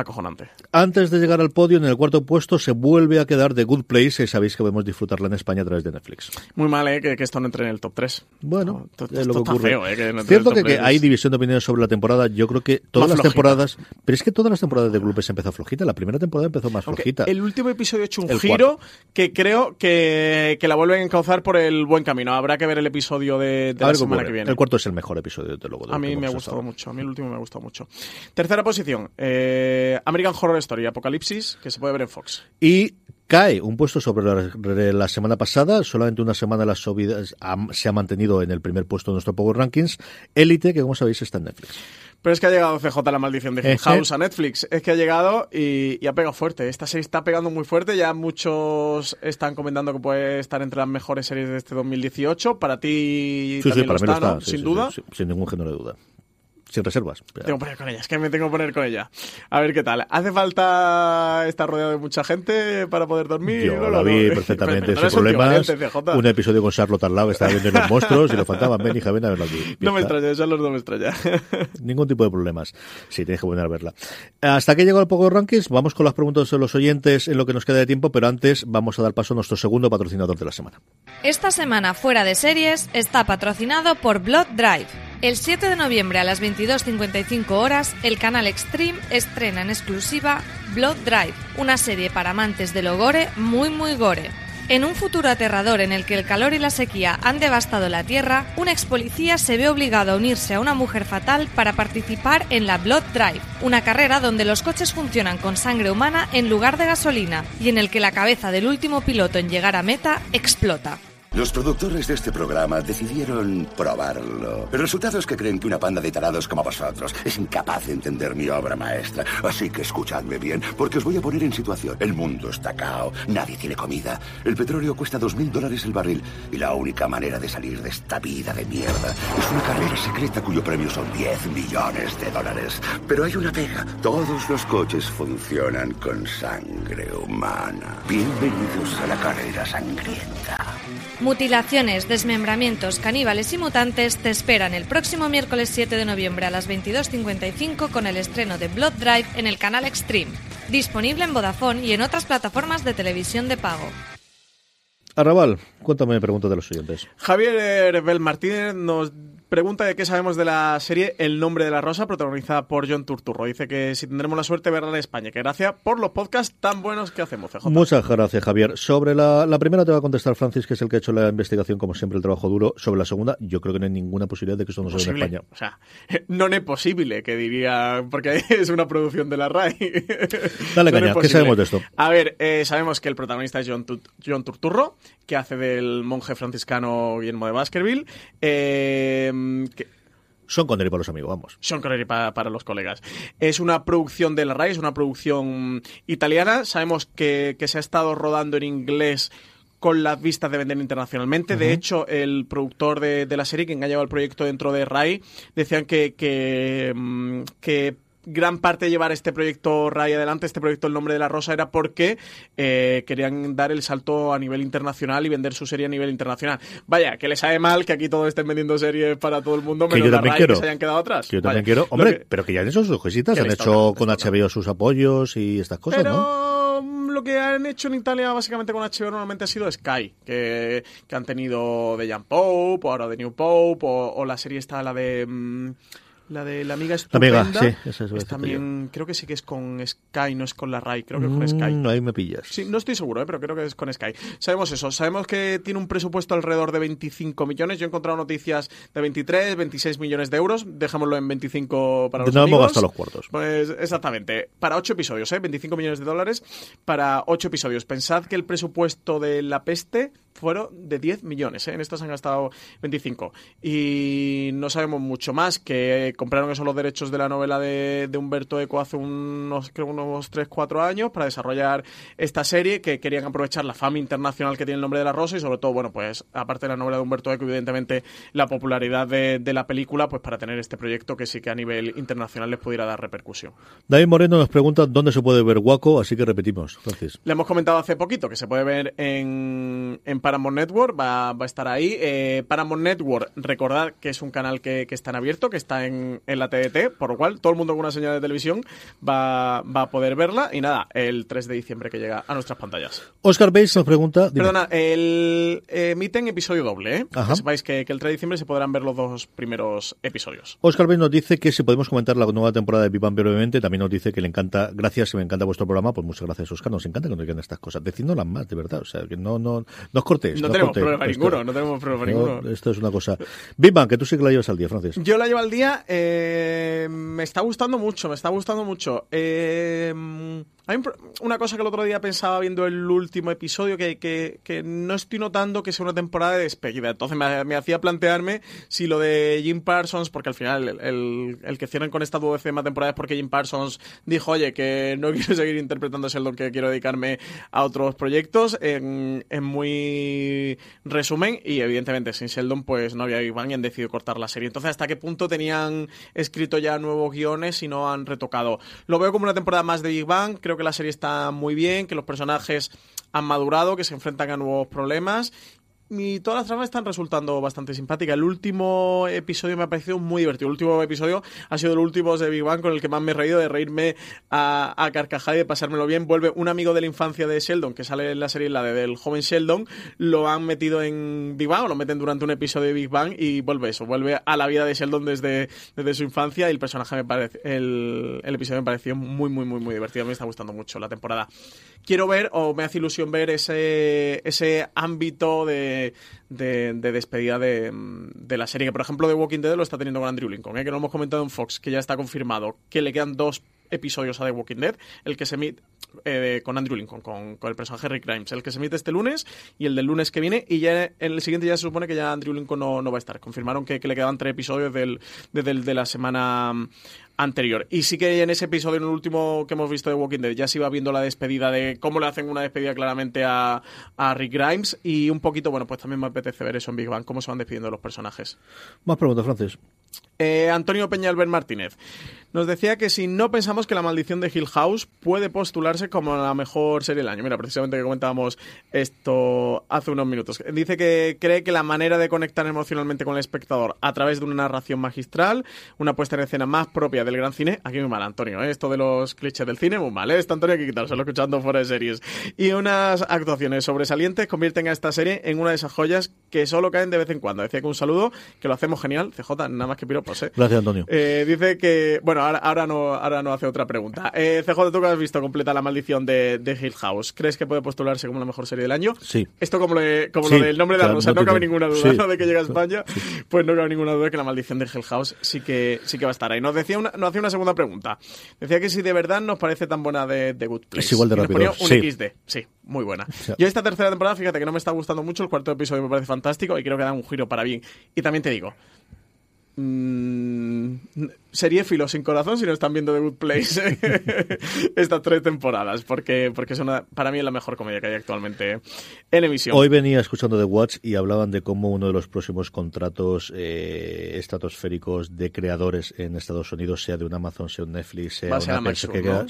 Acojonante. Antes de llegar al podio, en el cuarto puesto se vuelve a quedar The Good Place, y sabéis que podemos disfrutarla en España a través de Netflix. Muy mal, ¿eh? Que, que esto no entre en el top 3. Bueno, es lo que está ocurre. feo, ¿eh? Que no Cierto que, que 3. hay división de opiniones sobre la temporada. Yo creo que todas Más las flojita. temporadas. Pero es que todas las temporadas de Clubes empezó flojita. La primera temporada empezó más Aunque flojita. el último episodio ha hecho un El giro que creo que, que la vuelven a encauzar por el buen camino. Habrá que ver el episodio de, la semana que viene. El cuarto es el mejor episodio, desde luego. de A mí me ha gustado mucho. A mí el último me ha gustado mucho. Tercera posición. eh, American Horror Story, Apocalipsis, que se puede ver en Fox. Y cae un puesto sobre la, la semana pasada. Solamente una semana las subidas ha- se ha mantenido en el primer puesto de nuestro Power Rankings. Élite, que como sabéis está en Netflix. Pero es que ha llegado CJ la maldición de Hill. House a Netflix. Es que ha llegado y, y ha pegado fuerte. Esta serie está pegando muy fuerte. Ya muchos están comentando que puede estar entre las mejores series de este 2018. Para ti Sí, para mí lo lo está. ¿no? sí, Sin duda. sin ningún género de duda. Sin reservas. Tengo que poner con ella, es que me tengo que poner con ella. A ver qué tal. ¿Hace falta estar rodeado de mucha gente para poder dormir? Yo No, lo vi [laughs] no. perfectamente no sin problemas. Un episodio con Charlotte al lado, que estaba viendo los monstruos y le faltaban, ven hija, ven a verlo aquí. No me extraña, eso no me extraña. Ningún tipo de problemas. Sí, tienes que volver a verla. Hasta que llegó el Poco Rankings, vamos con las preguntas de los oyentes en lo que nos queda de tiempo, pero antes vamos a dar paso a nuestro segundo patrocinador de la semana. Esta semana fuera de series está patrocinado por Blood Drive. El 7 de noviembre a las 22.55 horas, el canal Extreme estrena en exclusiva Blood Drive, una serie para amantes del gore muy muy gore. En un futuro aterrador en el que el calor y la sequía han devastado la Tierra, un ex policía se ve obligado a unirse a una mujer fatal para participar en la Blood Drive, una carrera donde los coches funcionan con sangre humana en lugar de gasolina y en el que la cabeza del último piloto en llegar a meta explota. Los productores de este programa decidieron probarlo. El resultado es que creen que una panda de tarados como vosotros es incapaz de entender mi obra maestra. Así que escuchadme bien, porque os voy a poner en situación. El mundo está cao, nadie tiene comida. El petróleo cuesta dos mil dólares el barril. Y la única manera de salir de esta vida de mierda es una carrera secreta cuyo premio son 10 millones de dólares. Pero hay una pega. Todos los coches funcionan con sangre humana. Bienvenidos a la carrera sangrienta. Mutilaciones, desmembramientos, caníbales y mutantes te esperan el próximo miércoles 7 de noviembre a las 22.55 con el estreno de Blood Drive en el canal Extreme, disponible en Vodafone y en otras plataformas de televisión de pago. Arrabal, cuéntame preguntas de los oyentes. Javier Bel Martínez nos pregunta de qué sabemos de la serie El nombre de la rosa, protagonizada por John Turturro. Dice que si tendremos la suerte de verla en España, que gracias por los podcasts tan buenos que hacemos, CJ. Muchas gracias, Javier. Sobre la, la primera te va a contestar Francis, que es el que ha hecho la investigación, como siempre, el trabajo duro. Sobre la segunda, yo creo que no hay ninguna posibilidad de que esto no se vea en. España. O sea, [laughs] non es posible, que diría, porque [laughs] es una producción de la RAI. [laughs] Dale caña, ¿qué sabemos de esto? A ver, eh, sabemos que el protagonista es John, Tut- John Turturro, que hace del monje franciscano Guillermo de Baskerville. Eh, que, Son Connery para los amigos, vamos. Sean Connery para, para los colegas. Es una producción de la RAI, es una producción italiana. Sabemos que, que se ha estado rodando en inglés con las vistas de vender internacionalmente. De hecho, el productor de, de la serie, que engañaba el proyecto dentro de RAI, decían que, que, que gran parte de llevar este proyecto RAI adelante, este proyecto El Nombre de la Rosa, era porque eh, querían dar el salto a nivel internacional y vender su serie a nivel internacional. Vaya, que les sabe mal que aquí todos estén vendiendo series para todo el mundo, Que menos yo la también RAI, quiero. que se hayan quedado atrás. Que yo Vaya, también quiero. Hombre, que- pero que ya han hecho sus cositas, Que han hecho con HBO sus apoyos y estas cosas, Pero ¿no? mm, lo que han hecho en Italia básicamente con HBO normalmente ha sido Sky, que, que han tenido de Jan Pope, o ahora de New Pope, o, o la serie está la de... mm, la de la amiga La amiga, estupenda. sí, esa es es también, creo que sí que es con Sky, no es con la RAI, creo que es con Sky. Mm, ahí me pillas. Sí, no estoy seguro, ¿eh? pero creo que es con Sky. Sabemos eso, sabemos que tiene un presupuesto alrededor de 25 millones. Yo he encontrado noticias de 23, 26 millones de euros. Dejémoslo en 25 para los No hemos gastado los cuartos. Pues exactamente. Para 8 episodios, ¿eh? 25 millones de dólares para 8 episodios. Pensad que el presupuesto de La Peste fueron de 10 millones, ¿eh? En estos han gastado 25. Y no sabemos mucho más, que compraron esos los derechos de la novela de, de Humberto Eco hace unos, creo, unos 3, 4 años para desarrollar esta serie, que querían aprovechar la fama internacional que tiene el nombre de la rosa y sobre todo, bueno, pues aparte de la novela de Humberto Eco, evidentemente la popularidad de, de la película, pues para tener este proyecto que sí que a nivel internacional les pudiera dar repercusión. David Moreno nos pregunta dónde se puede ver Waco, así que repetimos, Francis. Le hemos comentado hace poquito que se puede ver en, en Paramount Network, va, va a estar ahí. Eh, Paramount Network, recordad que es un canal que, que está en abierto, que está en, en la TDT, por lo cual todo el mundo con una señal de televisión va, va a poder verla. Y nada, el 3 de diciembre que llega a nuestras pantallas. Oscar Bates nos pregunta... dime. Perdona, el, emiten episodio doble, ¿eh? Que sepáis que, que el 3 de diciembre se podrán ver los dos primeros episodios. Oscar Bates nos dice que si podemos comentar la nueva temporada de Bang brevemente, también nos dice que le encanta, gracias, me encanta vuestro programa, pues muchas gracias Oscar, nos encanta que nos digan estas cosas, decidnoslas más, de verdad, o sea, que no, no, no os cortéis. No os tenemos cortéis. problema Esto- ninguno, no tenemos problema no, ninguno. Esto es una cosa. Big Bang, que tú sí que la llevas al día, Francis. Yo la llevo al día, eh, me está gustando mucho, me está gustando mucho. Eh, Hay un una cosa que el otro día pensaba viendo el último episodio que, que, no estoy notando que sea una temporada de despedida. Entonces me, me hacía plantearme si lo de Jim Parsons, porque al final el, el, que cierren con esta duodécima temporada es porque Jim Parsons dijo, oye, que no [laughs] quiero seguir interpretando Sheldon, que quiero dedicarme a otros proyectos. En, muy resumen, y evidentemente sin Sheldon, pues no había Bang y han decidido cortar la serie. Entonces, ¿hasta qué punto tenían escrito ya nuevos guiones y no han retocado? Lo veo como una temporada más de Big Bang. Creo que la serie está muy bien, que los personajes han madurado, que se enfrentan a nuevos problemas. Y todas las tramas están resultando bastante simpáticas. El último episodio me ha parecido muy divertido. El último episodio ha sido el último de Big Bang con el que más me he reído, de reírme a, a carcajada y de pasármelo bien. Vuelve un amigo de la infancia de Sheldon, que sale en la serie, la de, del joven Sheldon, lo han metido en Big Bang, o lo meten durante un episodio de Big Bang y vuelve eso, vuelve a la vida de Sheldon desde, desde su infancia y el personaje me parece, el, el episodio me pareció muy, muy, muy, muy divertido. Me está gustando mucho la temporada. Quiero ver, o me hace ilusión ver ese, ese ámbito de, de, de despedida de, de la serie, que por ejemplo The Walking Dead lo está teniendo con Andrew Lincoln, ¿eh? que lo hemos comentado en Fox, que ya está confirmado que le quedan dos episodios a The Walking Dead, el que se emite eh, con Andrew Lincoln, con, con el personaje Rick Grimes, el que se emite este lunes y el del lunes que viene, y ya en el siguiente ya se supone que ya Andrew Lincoln no, no va a estar. Confirmaron que, que le quedaban tres episodios del, de, de la semana mm, anterior. Y sí que en ese episodio, en el último que hemos visto de Walking Dead, ya se iba viendo la despedida de cómo le hacen una despedida claramente a, a Rick Grimes y un poquito, bueno, pues también me apetece ver eso en Big Bang, cómo se van despidiendo los personajes. Más preguntas, Francis. Eh, Antonio Peña Albert Martínez nos decía que si no pensamos que la maldición de Hill House puede postularse como la mejor serie del año. Mira, precisamente que comentábamos esto hace unos minutos. Dice que cree que la manera de conectar emocionalmente con el espectador a través de una narración magistral, una puesta en escena más propia del gran cine, aquí muy mal, Antonio, ¿eh? esto de los clichés del cine, muy mal, ¿eh? Esto Antonio hay que quitárselo escuchando fuera de series. Y unas actuaciones sobresalientes convierten a esta serie en una de esas joyas que solo caen de vez en cuando. Decía que un saludo, que lo hacemos genial, CJ, nada más que piropos, ¿eh? Gracias, Antonio. Eh, dice que. Bueno, ahora, ahora, no, ahora no hace otra pregunta. Eh, CJ, tú que has visto completa la maldición de, de Hill House, ¿crees que puede postularse como la mejor serie del año? Sí. Esto como, le- como Sí, lo del nombre de la rosa, no no, cabe ninguna duda sí. ¿no? de que llega a España. Pues no cabe ninguna duda de que la maldición de Hill House sí que, sí que va a estar ahí. Nos, decía una, nos hacía una segunda pregunta. Decía que si de verdad nos parece tan buena de, de Good Place. Es igual de Y nos rápido, ponía un sí. XD. Sí, muy buena. Yo esta tercera temporada, fíjate que no me está gustando mucho. El cuarto episodio me parece fantástico y creo que da un giro para bien. Y también te digo, Mm, serie filo sin corazón si no están viendo The Good Place [laughs] [laughs] estas tres temporadas porque porque es una, para mí es la mejor comedia que hay actualmente en emisión Hoy venía escuchando The Watch y hablaban de cómo uno de los próximos contratos eh, estratosféricos de creadores en Estados Unidos, sea de un Amazon, sea un Netflix, sea una a Mike empresa Schur, que ¿no?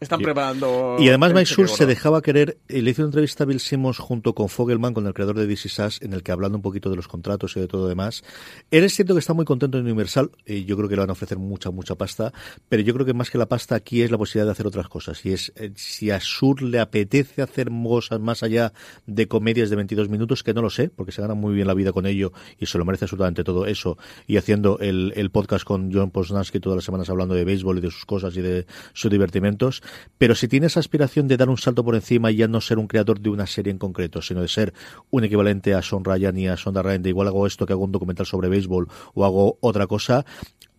Están Y- preparando Y además Mike Schur se dejaba querer, eh, le hizo una entrevista a Bill Simmons junto con Fogelman, con el creador de DC Sass, en el que hablando un poquito de los contratos y de todo demás. Él es cierto que está muy contento en Universal, y yo creo que le van a ofrecer mucha, mucha pasta, pero yo creo que más que la pasta aquí es la posibilidad de hacer otras cosas. Y es, eh, si a Schur le apetece hacer cosas más allá de comedias de 22 minutos, que no lo sé, porque se gana muy bien la vida con ello y se lo merece absolutamente todo eso, y haciendo el, el podcast con John Posnansky todas las semanas hablando de béisbol y de sus cosas y de sus divertimentos, pero si tiene esa aspiración de dar un salto por encima y ya no ser un creador de una serie en concreto, sino de ser un equivalente a Sean Ryan y a Sonda Ryan, de igual hago esto que hago un documental sobre béisbol o hago otra cosa,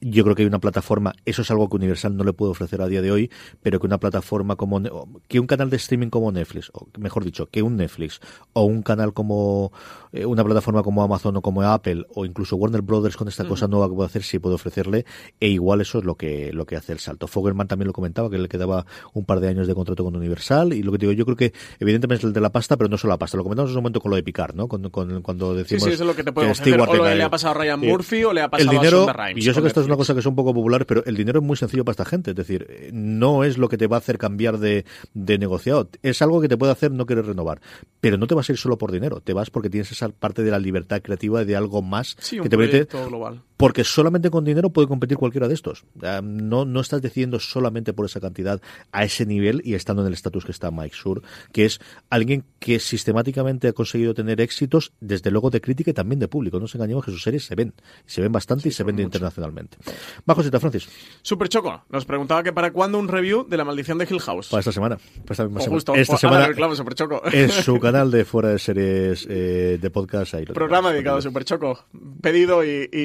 yo creo que hay una plataforma, eso es algo que Universal no le puede ofrecer a día de hoy, pero que una plataforma como, que un canal de streaming como Netflix, o mejor dicho, que un Netflix, o un canal como, eh, una plataforma como Amazon o como Apple, o incluso Warner Brothers con esta cosa nueva que puede hacer, sí puede ofrecerle, e igual eso es lo que, lo que hace el salto. Fogelman también lo comentaba, que le quedaba un par de años de contrato con Universal, y lo que digo, yo creo que evidentemente es el de la pasta, pero no solo la pasta, lo comentamos en un momento con lo de Picar, ¿no? Con, con- cuando sí, decimos sí, eso es lo que te puede que o lo le ha pasado a Ryan Eh, Murphy o le ha el pasado dinero, a Rhimes y yo sé con que esto es una cosa que es un poco popular, pero el dinero es muy sencillo para esta gente. Es decir, no es lo que te va a hacer cambiar de, de negociado. Es algo que te puede hacer no querer renovar. Pero no te vas a ir solo por dinero. Te vas porque tienes esa parte de la libertad creativa de algo más sí, un que te permite global porque solamente con dinero puede competir cualquiera de estos. No, no estás decidiendo solamente por esa cantidad a ese nivel y estando en el estatus que está Mike Sur, que es alguien que sistemáticamente ha conseguido tener éxitos, desde luego de crítica y también de público. No nos engañemos que sus series se ven. Se ven bastante y se ven internacionalmente. Bajo Sita Francis, Super Choco nos preguntaba que para cuándo un review de la maldición de Hill House para esta semana. Para esta misma O semana. justo, esta semana clavo, Super Choco. en su [laughs] canal de fuera de series eh, de podcast. Ahí lo Programa tenemos. dedicado a Super Choco. Pedido y, y,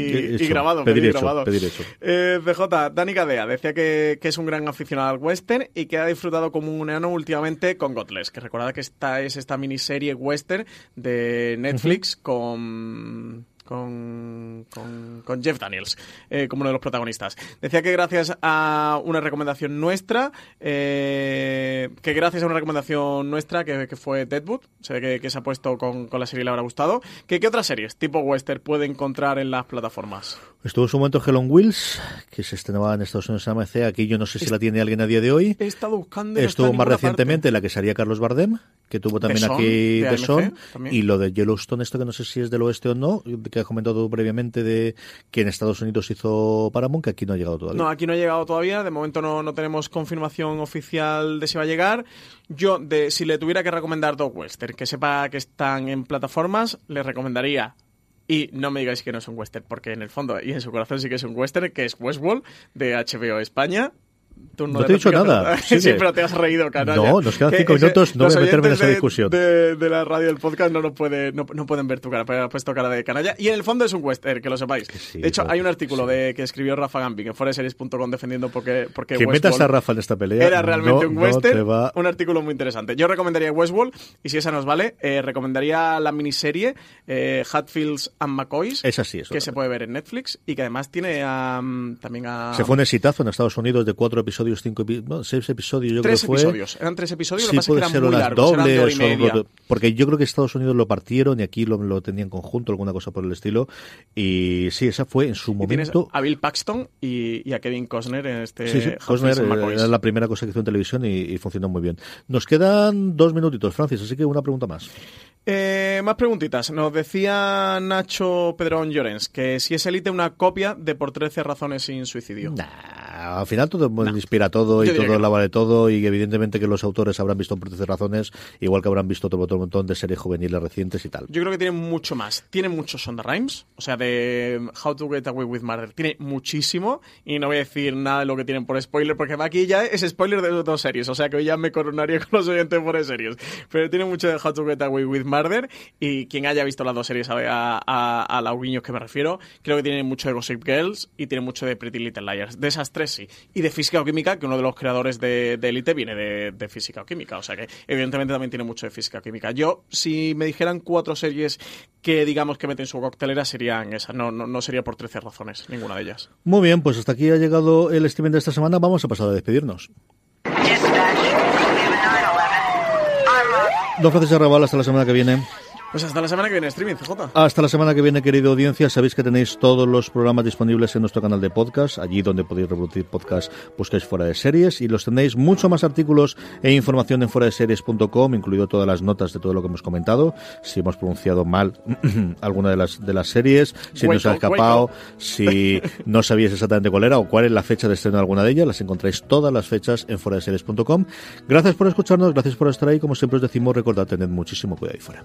Y- grabado, pedir, pedir hecho, grabado. pedir hecho. Eh, Dani Cadea decía que, que es un gran aficionado al western y que ha disfrutado como un enano últimamente con Godless, que recordad que esta es esta miniserie western de Netflix con con, con, con Jeff Daniels eh, como uno de los protagonistas. Decía que gracias a una recomendación nuestra, eh, que gracias a una recomendación nuestra que, fue Deadwood, se ve que, que se ha puesto con, con la serie y le habrá gustado, que qué otras series tipo western puede encontrar en las plataformas. Estuvo en su momento Hell on Wheels, que se estrenaba en Estados Unidos en AMC. Aquí yo no sé si la tiene alguien a día de hoy. He estado buscando. no Estuvo más recientemente la que sería Carlos Bardem, que tuvo también The Son, aquí de The AMC Son, también. y lo de Yellowstone, esto que no sé si es del oeste o no, que has comentado previamente de que en Estados Unidos hizo Paramount, que aquí no ha llegado todavía. No, aquí no ha llegado todavía. De momento no, no tenemos confirmación oficial de si va a llegar. Yo, de, si le tuviera que recomendar dos western que sepa que están en plataformas, le recomendaría. Y no me digáis que no es un western, porque en el fondo y en su corazón sí que es un western, que es Westworld de HBO España. No te he dicho nada. [laughs] Sí, pero te has reído, canalla. No, nos quedan Que cinco minutos, no voy a meterme en esa discusión. De, de la radio del podcast no, nos puede, no, no pueden ver tu cara, pero has puesto cara de canalla. Y en el fondo es un western, que lo sepáis. de hecho, hay un artículo de, que escribió Rafa Gambing en foreseries.com defendiendo porque, porque que metas a Rafa en esta pelea. era realmente no- un western. va- Un artículo muy interesante. Yo recomendaría Westworld, y si esa nos vale, eh, recomendaría la miniserie eh, Hatfields and McCoys. Esa sí, eso Que se puede ver en Netflix y que además tiene a, mm, también a. Se fue un exitazo en Estados Unidos de cuatro episodios, cinco epi- no, seis episodios, yo Tres creo que fue. episodios. Eran tres episodios, lo Sí, que pasa es que eran muy eran de hora y porque yo creo que Estados Unidos lo partieron y aquí lo, lo tenían conjunto, alguna cosa por el estilo. Y sí, esa fue en su Y tienes momento. a Bill Paxton y, y a Kevin Costner en este Sí, sí, Costner eh, era la primera cosa que hizo en televisión y, y funcionó muy bien. Nos quedan dos minutitos, Francis, así que una pregunta más. Eh, más preguntitas. Nos decía Nacho Pedrón Llorens que si es Elite una copia de Por 13 razones sin suicidio. Al final todo inspira todo y Yo todo la vale todo y evidentemente que los autores habrán visto por 13 razones, igual que habrán visto todo otro montón de series juveniles recientes y tal. Yo creo que tiene mucho más. Tiene muchos Sonda Rhymes, o sea, de How to Get Away with Murder. Tiene muchísimo y no voy a decir nada de lo que tienen por spoiler, porque aquí ya es spoiler de dos series, o sea que hoy ya me coronaría [laughs] con los oyentes por series. Pero tiene mucho de How to Get Away with Murder y quien haya visto las dos series sabe a, a, a los guiños que me refiero. Creo que tiene mucho de Gossip Girls y tiene mucho de Pretty Little Liars. De esas tres sí. Y de Física o Química, que uno de los creadores de, de Elite viene de, de Física o Química, o sea que evidentemente también tiene mucho de Física o Química. Yo, si me dijeran cuatro series que digamos que meten su coctelera, serían esas. No, no, no sería por 13 razones, ninguna de ellas. Muy bien, pues hasta aquí ha llegado el streaming de esta semana. Vamos a pasar a despedirnos. Don Francisco Arrabal, hasta la semana que viene. Pues hasta la semana que viene, streaming, CJ. Hasta la semana que viene, querida audiencia. Sabéis que tenéis todos los programas disponibles en nuestro canal de podcast, allí donde podéis reproducir podcast, buscáis fuera de series y los tenéis mucho más artículos e información en fuera de series.com, incluido todas las notas de todo lo que hemos comentado. Si hemos pronunciado mal [clears throat] alguna de las de las series, si nos ha escapado, si no sabíais exactamente cuál era o cuál es la fecha de estreno de alguna de ellas, las encontráis todas las fechas en fuera de series.com. Gracias por escucharnos, gracias por estar ahí. Como siempre os decimos, recordad tener muchísimo cuidado ahí fuera.